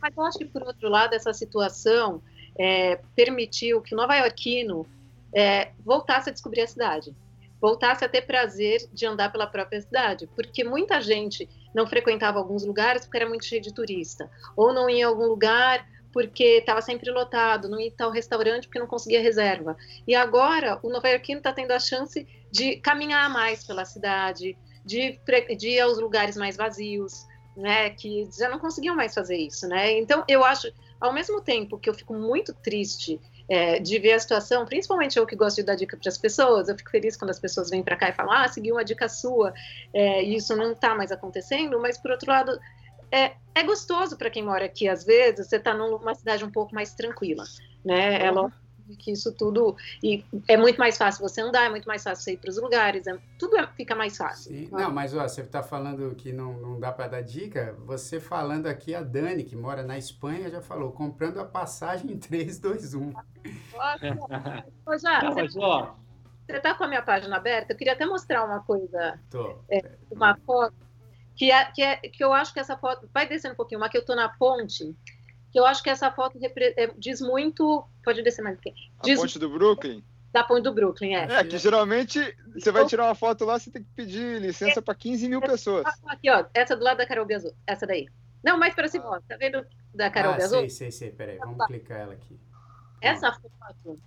mas eu acho que, por outro lado, essa situação é, permitiu que o nova-iorquino é, voltasse a descobrir a cidade voltasse a ter prazer de andar pela própria cidade, porque muita gente não frequentava alguns lugares porque era muito cheio de turista, ou não ia em algum lugar porque estava sempre lotado, não ia em tal restaurante porque não conseguia reserva. E agora o nova-iorquino está tendo a chance de caminhar mais pela cidade, de, de ir aos lugares mais vazios, né, que já não conseguiam mais fazer isso, né? Então eu acho, ao mesmo tempo que eu fico muito triste é, de ver a situação, principalmente eu que gosto de dar dica para as pessoas, eu fico feliz quando as pessoas vêm para cá e falam, ah, segui uma dica sua, é, e isso não está mais acontecendo, mas por outro lado, é, é gostoso para quem mora aqui, às vezes, você está numa cidade um pouco mais tranquila, né? É lógico que isso tudo e é muito mais fácil você andar, é muito mais fácil você ir para os lugares, é, tudo é, fica mais fácil. Sim. Não, mas ó, você está falando que não, não dá para dar dica, você falando aqui, a Dani, que mora na Espanha, já falou, comprando a passagem em 3, 2, 1. Ô, já, não, mas, ó... você está com a minha página aberta? Eu queria até mostrar uma coisa, Tô. É, uma foto, que, é, que, é, que eu acho que essa foto, vai descendo um pouquinho, uma que eu estou na ponte, que eu acho que essa foto é, diz muito. Pode descer mais aqui. Diz, a ponte do Brooklyn? Da ponte do Brooklyn, é. É, que geralmente você vai tirar uma foto lá, você tem que pedir licença é, para 15 mil pessoas. Aqui, ó, essa do lado da Carol Biazul, essa daí. Não, mais para cima, ó, tá vendo da Carol ah, Biazul? Sei, sei, sei, peraí, vamos clicar ela aqui. Essa foto,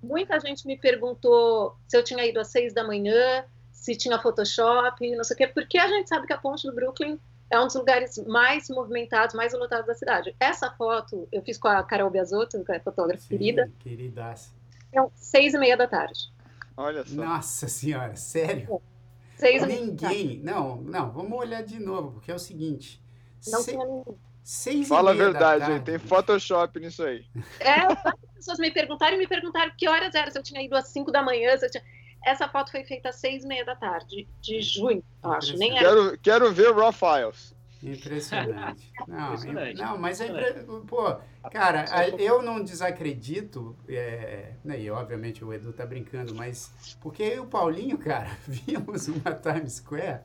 muita gente me perguntou se eu tinha ido às seis da manhã, se tinha Photoshop, não sei o quê, porque a gente sabe que a ponte do Brooklyn é um dos lugares mais movimentados, mais lotados da cidade. Essa foto eu fiz com a Carol Biasotto, que é fotógrafa Sim, querida. Queridaça. É seis e meia da tarde. Olha só. Nossa senhora, sério? É. Seis e Ninguém. Não, não, vamos olhar de novo, porque é o seguinte. Não se... tinha ninguém. Seis Fala a verdade, tem Photoshop nisso aí. É, as pessoas me perguntaram e me perguntaram que horas era, se eu tinha ido às cinco da manhã, se eu tinha... Essa foto foi feita às seis e meia da tarde, de junho, eu acho. Nem era... quero, quero ver o Raw Files. Impressionante. Não, Impressionante. não mas é impre... pô, cara, eu não desacredito, é, né, e obviamente o Edu tá brincando, mas porque eu e o Paulinho, cara, vimos uma Times Square,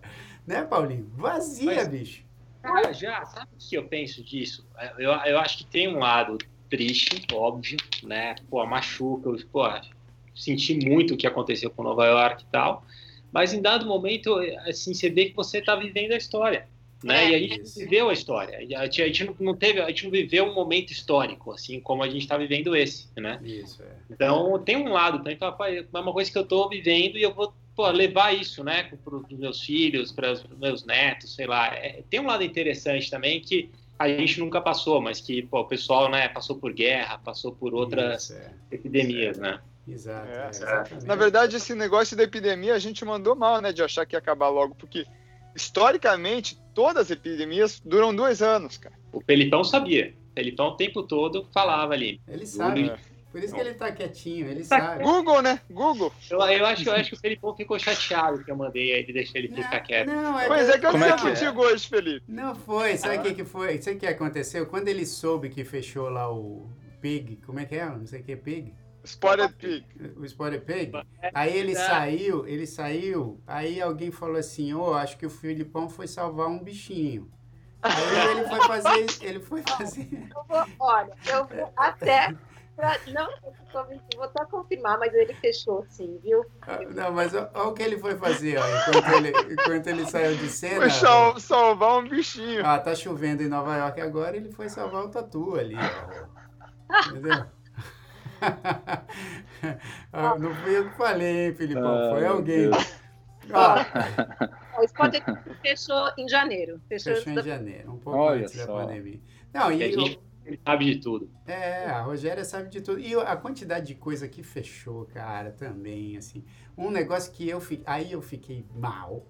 né, Paulinho? Vazia, mas, bicho. Cara, já, sabe o que eu penso disso? Eu, eu acho que tem um lado triste, óbvio, né? Pô, machuca, pô, senti muito o que aconteceu com Nova York e tal, mas em dado momento, assim, você vê que você está vivendo a história, né? É, e a gente isso. viveu a história, a gente, a gente, não teve, a gente não viveu um momento histórico, assim, como a gente está vivendo esse, né? Isso, é. Então, tem um lado, tem é uma coisa que eu estou vivendo e eu vou pô, levar isso, né, para os meus filhos, para os meus netos, sei lá. É, tem um lado interessante também que a gente nunca passou, mas que pô, o pessoal, né, passou por guerra, passou por outras isso, é. epidemias, né? Exato. É, é, Na verdade, esse negócio da epidemia a gente mandou mal, né? De achar que ia acabar logo, porque historicamente todas as epidemias duram dois anos, cara. O Pelipão sabia. O Pelipão o tempo todo falava ali. Ele sabe. Por isso que ele tá quietinho, ele tá sabe. Google, né? Google. Eu, eu, acho, eu acho que o Felipão ficou chateado que eu mandei ele deixar ele ficar não, quieto. Não, é pois é que eu é contigo hoje, Felipe. Não foi, sabe o ah. que, que foi? Sabe o que aconteceu? Quando ele soube que fechou lá o Pig, como é que é? Não sei o que é Pig. Spotted Pig. O Spotted Pig. Aí ele saiu, ele saiu, aí alguém falou assim, ô, oh, acho que o Filipão foi salvar um bichinho. Aí ele foi fazer, ele foi fazer... Eu vou, olha, eu vou até... Não, vou até confirmar, mas ele fechou sim, viu? Ah, não, mas olha o que ele foi fazer, ó, enquanto ele, enquanto ele saiu de cena. Foi sal, salvar um bichinho. Ah, tá chovendo em Nova York agora, ele foi salvar o tatu ali. Entendeu? ah, não fui eu que falei, hein, Filipão? Foi alguém. Ó, o Spot fechou em janeiro. Fechou, fechou em janeiro, um pouco Olha antes só. da pandemia. Não, e, e ele sabe de tudo. É, a Rogéria sabe de tudo. E a quantidade de coisa que fechou, cara, também, assim. Um negócio que eu fiquei, aí eu fiquei mal,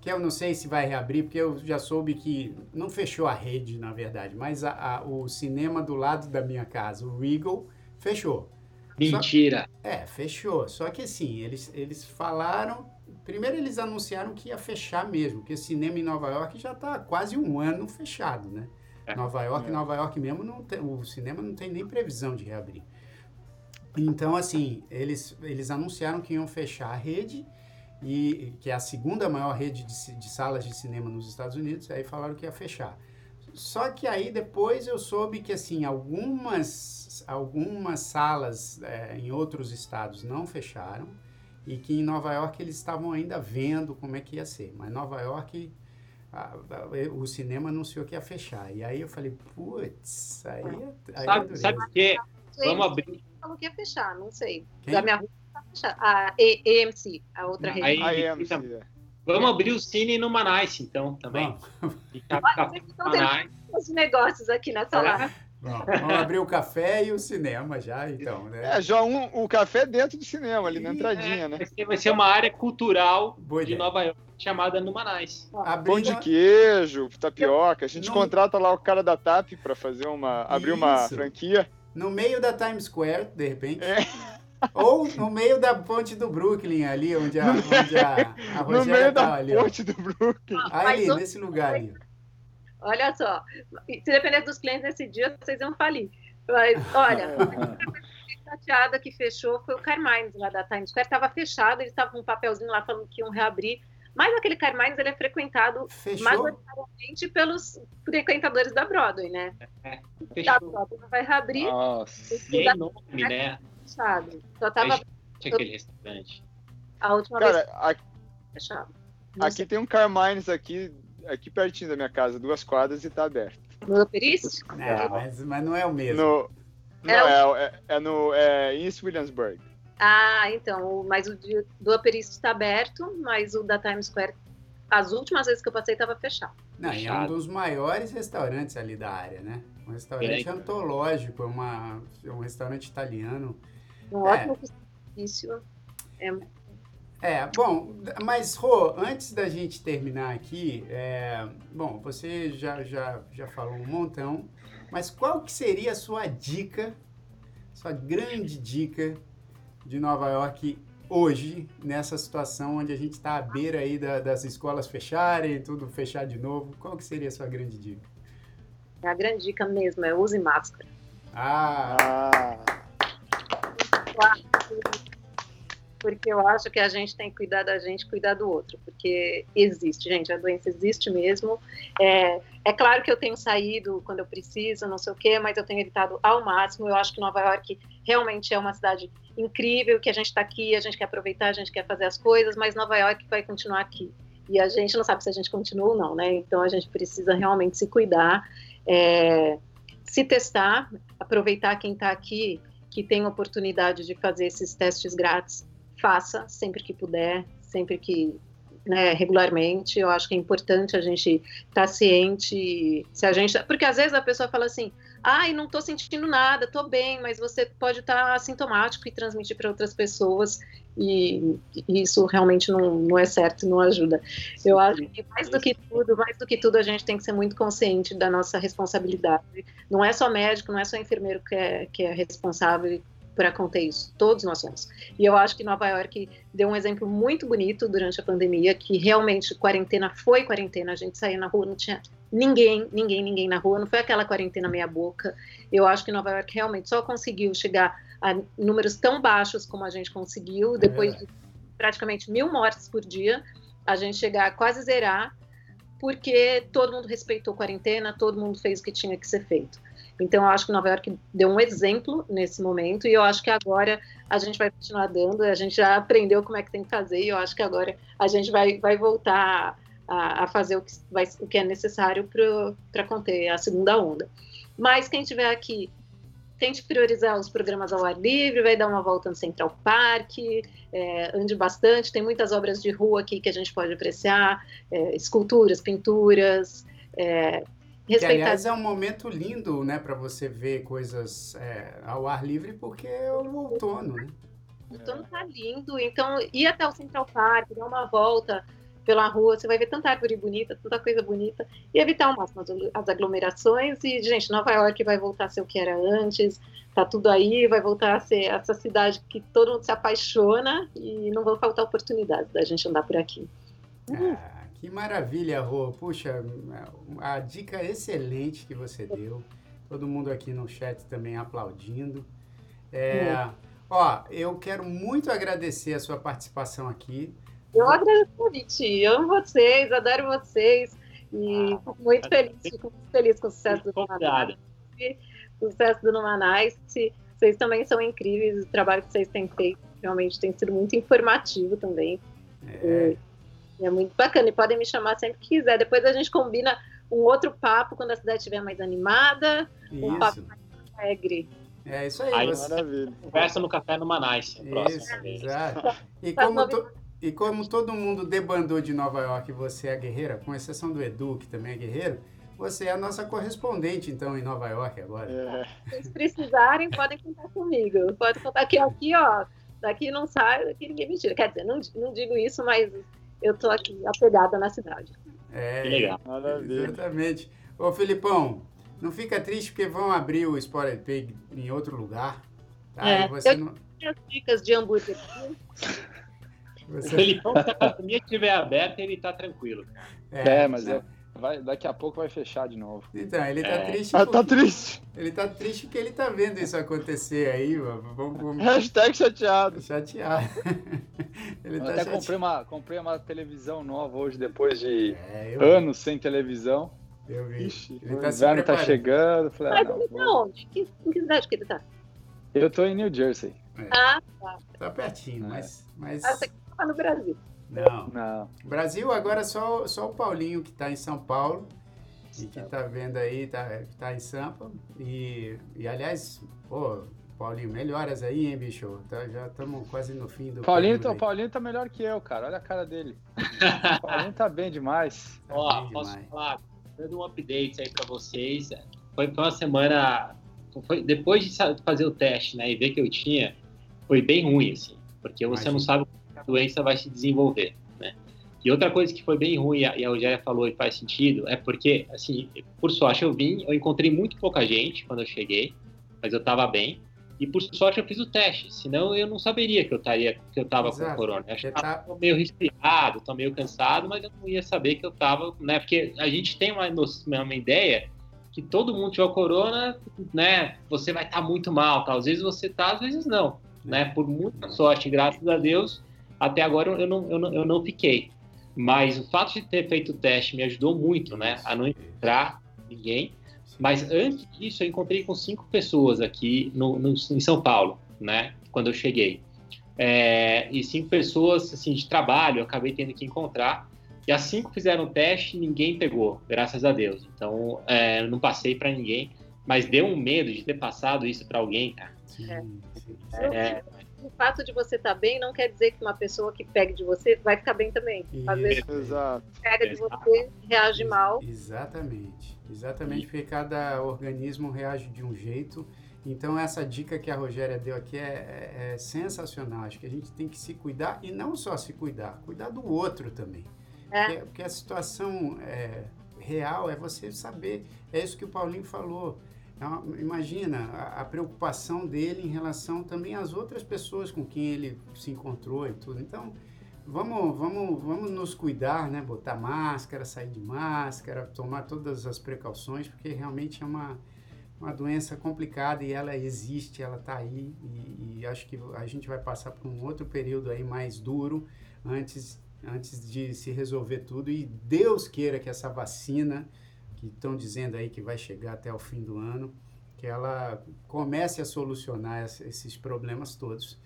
que eu não sei se vai reabrir, porque eu já soube que não fechou a rede, na verdade, mas a, a, o cinema do lado da minha casa, o Regal, Fechou. Mentira. Só, é, fechou. Só que assim, eles, eles falaram. Primeiro eles anunciaram que ia fechar mesmo, porque o cinema em Nova York já está quase um ano fechado, né? É. Nova York, é. Nova York mesmo, não tem, o cinema não tem nem previsão de reabrir. Então, assim, eles, eles anunciaram que iam fechar a rede, e que é a segunda maior rede de, de salas de cinema nos Estados Unidos, aí falaram que ia fechar. Só que aí depois eu soube que assim algumas, algumas salas é, em outros estados não fecharam e que em Nova York eles estavam ainda vendo como é que ia ser. Mas Nova York a, a, o cinema anunciou que ia fechar. E aí eu falei, putz, aí, aí sabe, sabe o que? Vamos abrir. Falou que ia fechar, não sei. Quem? Da minha rua tá fechada. A AMC, a outra rede. A AMC. É. Vamos abrir o cine no Manice, então, também. Vamos. Os negócios aqui nessa é. Bom, vamos abrir o café e o cinema já, então, né? É, já um, o café dentro do cinema, ali na entradinha, é, né? Vai ser uma área cultural Boa de ideia. Nova York chamada Numanais. Pão de queijo, tapioca. A gente no... contrata lá o cara da TAP para fazer uma. abrir Isso. uma franquia. No meio da Times Square, de repente. É. Ou no meio da ponte do Brooklyn, ali, onde a, onde a, a No meio da ali, ponte ó. do Brooklyn. Ali, nesse lugar ali. Olha só, se depender dos clientes nesse dia, vocês vão falir. Mas, olha, chateada que fechou foi o Carmines lá da Times Square. Estava fechado, eles estavam com um papelzinho lá falando que iam reabrir. Mas aquele Carmines ele é frequentado Fechou? majoritariamente pelos frequentadores da Broadway, né? É, fechou. A Broadway vai reabrir. Nossa, e é enorme, né? Fechado. Só tava... Tinha aquele restaurante. A última Cara, vez... Aqui, fechado. aqui tem um Carmines aqui aqui pertinho da minha casa, duas quadras e tá aberto. No Upper East? É, mas, mas não é o mesmo. No, não, é, o... é, é, no é East Williamsburg. Ah, então, mas o do Upper East está aberto, mas o da Times Square, as últimas vezes que eu passei, estava fechado. Não, fechado. é um dos maiores restaurantes ali da área, né? Um restaurante é. antológico, é, uma, é um restaurante italiano. Um ótimo custo É é, bom, mas Rô, antes da gente terminar aqui, é, bom, você já, já, já falou um montão, mas qual que seria a sua dica, sua grande dica de Nova York hoje, nessa situação onde a gente está à beira aí da, das escolas fecharem, tudo fechar de novo, qual que seria a sua grande dica? A grande dica mesmo é use máscara. Ah! ah porque eu acho que a gente tem que cuidar da gente, cuidar do outro, porque existe, gente, a doença existe mesmo. É, é claro que eu tenho saído quando eu preciso, não sei o quê, mas eu tenho evitado ao máximo. Eu acho que Nova York realmente é uma cidade incrível, que a gente está aqui, a gente quer aproveitar, a gente quer fazer as coisas, mas Nova York vai continuar aqui. E a gente não sabe se a gente continua ou não, né? Então a gente precisa realmente se cuidar, é, se testar, aproveitar quem está aqui que tem oportunidade de fazer esses testes grátis faça sempre que puder, sempre que né, regularmente. Eu acho que é importante a gente estar tá ciente, se a gente, porque às vezes a pessoa fala assim, ai, não estou sentindo nada, estou bem, mas você pode estar tá assintomático e transmitir para outras pessoas e, e, isso realmente não, não é certo, não ajuda. Eu acho que mais do que tudo, mais do que tudo, a gente tem que ser muito consciente da nossa responsabilidade. Não é só médico, não é só enfermeiro que é, que é responsável para conter isso. Todos nós somos. E eu acho que Nova York deu um exemplo muito bonito durante a pandemia, que realmente quarentena foi quarentena, a gente saía na rua, não tinha ninguém, ninguém, ninguém na rua, não foi aquela quarentena meia boca. Eu acho que Nova York realmente só conseguiu chegar a números tão baixos como a gente conseguiu, depois é. de praticamente mil mortes por dia, a gente chegar a quase zerar, porque todo mundo respeitou a quarentena, todo mundo fez o que tinha que ser feito. Então, eu acho que Nova York deu um exemplo nesse momento, e eu acho que agora a gente vai continuar dando, a gente já aprendeu como é que tem que fazer, e eu acho que agora a gente vai, vai voltar a, a fazer o que, vai, o que é necessário para conter a segunda onda. Mas quem estiver aqui, tente priorizar os programas ao ar livre, vai dar uma volta no Central Park, é, ande bastante, tem muitas obras de rua aqui que a gente pode apreciar, é, esculturas, pinturas, é, Respeitar... Que, aliás, é um momento lindo, né, para você ver coisas é, ao ar livre, porque é o outono, né? O outono tá lindo, então ir até o Central Park, dar uma volta pela rua, você vai ver tanta árvore bonita, tanta coisa bonita, e evitar ao máximo as aglomerações. E, gente, Nova York vai voltar a ser o que era antes, tá tudo aí, vai voltar a ser essa cidade que todo mundo se apaixona e não vão faltar oportunidades da gente andar por aqui. Ah. Que maravilha, Rô. Puxa, a dica excelente que você deu. Todo mundo aqui no chat também aplaudindo. É, ó, eu quero muito agradecer a sua participação aqui. Eu agradeço o convite. Eu amo vocês, adoro vocês. E ah, fico muito feliz, fico muito feliz com o sucesso do Numanais. Sucesso do Numanais. Vocês também são incríveis, o trabalho que vocês têm feito realmente tem sido muito informativo também. É. É muito bacana. E podem me chamar sempre que quiser. Depois a gente combina um outro papo quando a cidade estiver mais animada, isso. um papo mais alegre. É isso aí. aí você maravilha. Conversa no café no Manais. Isso, exato. E como, to, e como todo mundo debandou de Nova York e você é guerreira, com exceção do Edu, que também é guerreiro, você é a nossa correspondente, então, em Nova York agora. É. Se vocês precisarem, podem contar comigo. Pode contar aqui, aqui, ó. Daqui não sai, daqui ninguém me tira. Quer dizer, não, não digo isso, mas eu tô aqui apegada na cidade. É, que legal. Exatamente. Ô, Filipão, não fica triste porque vão abrir o Spotted Pig em outro lugar. Tá? É, você eu não... as dicas de hambúrguer. Você... O Felipão, se a academia estiver aberta, ele tá tranquilo. É, é mas é. Vai, daqui a pouco vai fechar de novo. Então, ele tá é. triste. Ah, tá triste. Ele tá triste porque ele tá vendo isso acontecer aí, mano. Vamos, vamos... Hashtag chateado. Chateado. ele eu tá até comprei uma, comprei uma televisão nova hoje, depois de é, eu... anos sem televisão. Eu vi. Ixi, ele tá o inverno tá chegando. Falei, Mas ah, não, ele tá onde? Que, em que cidade que ele tá? Eu tô em New Jersey. É. Ah, tá. Tá pertinho, é. mas... mas... Ah, você tá no Brasil. Não. Não. Brasil agora só, só o Paulinho que está em São Paulo e que está vendo aí, está tá em Sampa. E, e aliás, pô, Paulinho, melhoras aí, hein, bicho? Tá, já estamos quase no fim do. Paulinho, tá, Paulinho tá melhor que eu, cara. Olha a cara dele. Paulinho tá bem demais. Tá Ó, bem posso demais. falar, dando um update aí para vocês. Foi, foi uma semana. Foi, depois de fazer o teste, né, e ver que eu tinha, foi bem ruim, assim. Porque você Imagina. não sabe doença vai se desenvolver, né? E outra coisa que foi bem ruim, e a Rogéria falou e faz sentido, é porque, assim, por sorte eu vim, eu encontrei muito pouca gente quando eu cheguei, mas eu estava bem, e por sorte eu fiz o teste, senão eu não saberia que eu estaria, que eu estava com corona. Eu acho que tá... meio resfriado, tô meio cansado, mas eu não ia saber que eu estava, né? Porque a gente tem uma, uma ideia que todo mundo tiver corona, né? Você vai estar tá muito mal, tá? Às vezes você tá, às vezes não, né? Por muita sorte, graças a Deus, até agora eu não, eu não, eu não fiquei. Mas o fato de ter feito o teste me ajudou muito, né? A não entrar ninguém. Mas antes disso, eu encontrei com cinco pessoas aqui no, no em São Paulo, né? Quando eu cheguei. É, e cinco pessoas, assim, de trabalho, eu acabei tendo que encontrar. E as cinco fizeram o teste ninguém pegou, graças a Deus. Então, é, não passei para ninguém. Mas deu um medo de ter passado isso para alguém, cara. É. É, o fato de você estar tá bem não quer dizer que uma pessoa que pegue de você vai ficar bem também. Às vezes Exato. pega de você, reage mal. Exatamente. Exatamente, porque cada organismo reage de um jeito. Então, essa dica que a Rogéria deu aqui é, é, é sensacional. Acho que a gente tem que se cuidar e não só se cuidar, cuidar do outro também. É. Porque, porque, a situação é, real é você saber. É isso que o Paulinho falou. É imagina a, a, preocupação dele em relação também às outras pessoas com quem ele se encontrou e tudo. Então, vamos, vamos, vamos nos cuidar, né? Botar máscara, sair de máscara, tomar todas as precauções, porque realmente é uma, uma doença complicada e ela existe, ela está aí e, e, acho que a gente vai passar por um outro período aí mais duro antes, antes de se resolver tudo e Deus queira que essa vacina que estão dizendo aí que vai chegar até o fim do ano, que ela comece a solucionar esses problemas todos.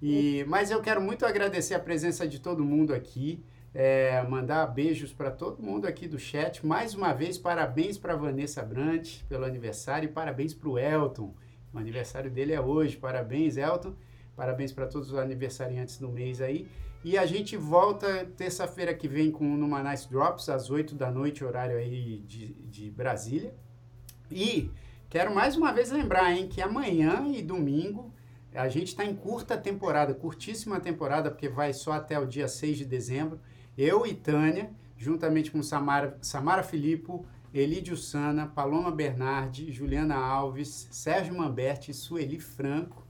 E, mas eu quero muito agradecer a presença de todo mundo aqui, é, mandar beijos para todo mundo aqui do chat. Mais uma vez, parabéns para Vanessa Brant pelo aniversário e parabéns para o Elton. O aniversário dele é hoje. Parabéns, Elton. Parabéns para todos os aniversariantes do mês aí. E a gente volta terça-feira que vem com Numa Nice Drops, às 8 da noite, horário aí de, de Brasília. E quero mais uma vez lembrar, hein, que amanhã e domingo a gente está em curta temporada, curtíssima temporada, porque vai só até o dia 6 de dezembro. Eu e Tânia, juntamente com Samara, Samara Filippo, Elídio Sana, Paloma Bernardi, Juliana Alves, Sérgio Mamberti e Sueli Franco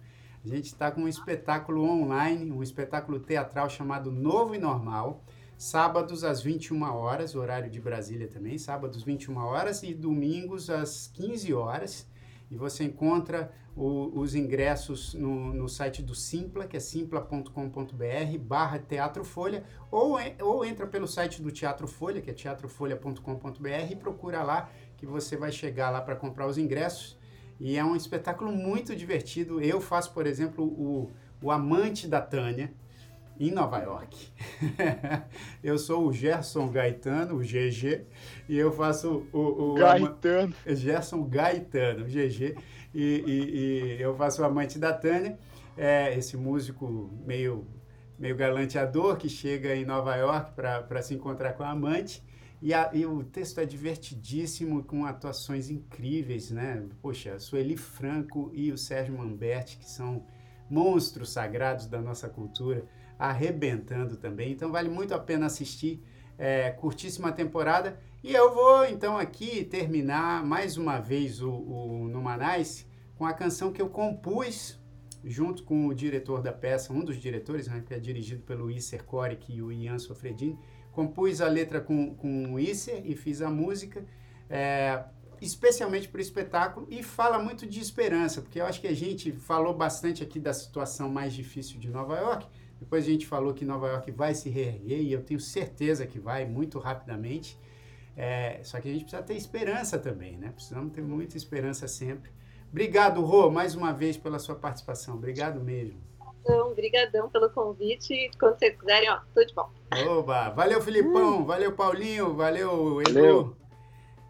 a gente está com um espetáculo online, um espetáculo teatral chamado Novo e Normal, sábados às 21 horas, horário de Brasília também, sábados 21 horas e domingos às 15 horas. E você encontra o, os ingressos no, no, site do Simpla, que é simpla.com.br barra Teatro Folha, ou, ou entra pelo site do Teatro Folha, que é teatrofolha.com.br e procura lá que você vai chegar lá para comprar os ingressos. E é um espetáculo muito divertido. Eu faço, por exemplo, o, o Amante da Tânia, em Nova York. eu sou o Gerson Gaetano, o GG, e eu faço o. o Gaetano. Gerson Gaetano, o GG, e, e, e, eu faço o Amante da Tânia, é, esse músico meio, meio galanteador que chega em Nova York para se encontrar com a amante. E, a, e, o texto é divertidíssimo, com atuações incríveis, né? Poxa, Sueli Franco e o Sérgio Mamberti, que são monstros sagrados da nossa cultura, arrebentando também. Então vale muito a pena assistir. É, curtíssima temporada. E eu vou então aqui terminar mais uma vez o, o Numanais com a canção que eu compus junto com o diretor da peça, um dos diretores, né, que é dirigido pelo Isser Korik e o Ian Sofredini. Compus a letra com, com o Isser e fiz a música, é, especialmente para o espetáculo, e fala muito de esperança, porque eu acho que a gente falou bastante aqui da situação mais difícil de Nova York, depois a gente falou que Nova York vai se reerguer, e eu tenho certeza que vai, muito rapidamente. É, só que a gente precisa ter esperança também, né? Precisamos ter muita esperança sempre. Obrigado, Rô, mais uma vez pela sua participação. Obrigado mesmo. Então, obrigadão pelo convite. Quando vocês quiserem, ó, tudo de bom. Oba! Valeu, Filipão. Uh. Valeu, Paulinho. Valeu, Edu. Valeu,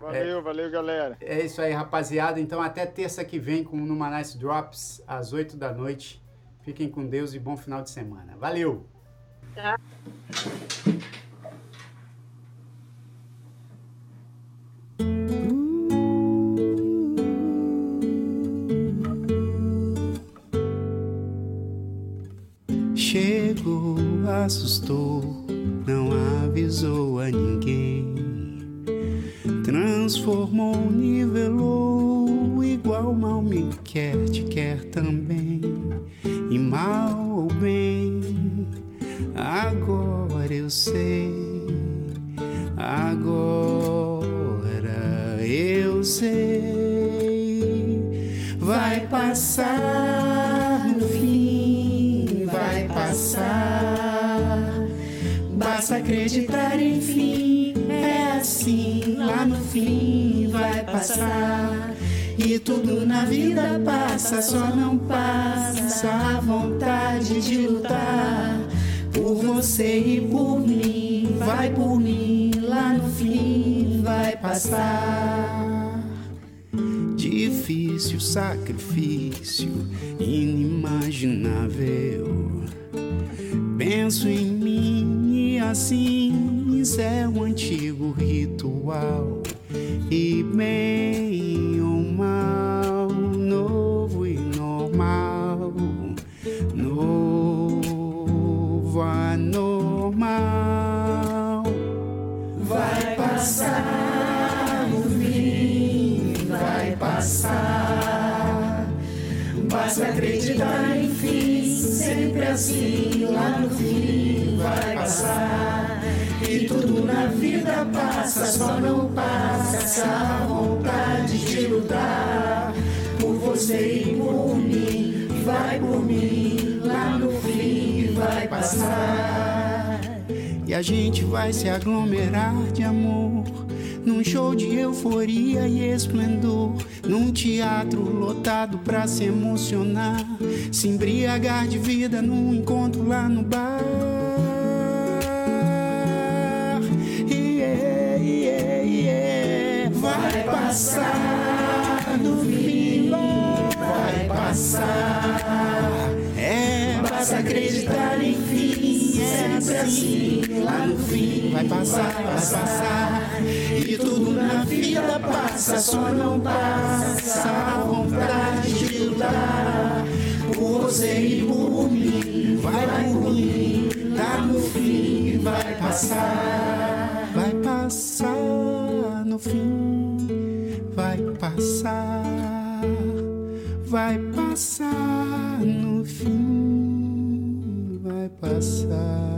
valeu, é, valeu, galera. É isso aí, rapaziada. Então, até terça que vem com o Numanice Drops, às 8 da noite. Fiquem com Deus e bom final de semana. Valeu! Tá. Lutar por você e por mim. Vai por mim, lá no fim vai passar. Difícil sacrifício, inimaginável Penso em mim e assim isso é um antigo ritual. E bem assim lá no fim vai passar. E tudo na vida passa, só não passa a vontade de lutar por você e por mim. Vai por mim, lá no fim vai passar. E a gente vai se aglomerar de amor num show de euforia e esplendor, num teatro lotado pra se emocionar, se embriagar de vida num encontro lá no bar. Yeah, yeah, yeah. Vai passar no fim, vai passar. É, basta acreditar em fim, é sempre assim, lá no fim vai passar, vai passar. E tudo na vida passa, só não passa a vontade de lutar por você e por mim. Vai por mim, lá no fim vai passar, vai passar no fim, vai passar, vai passar no fim, vai passar.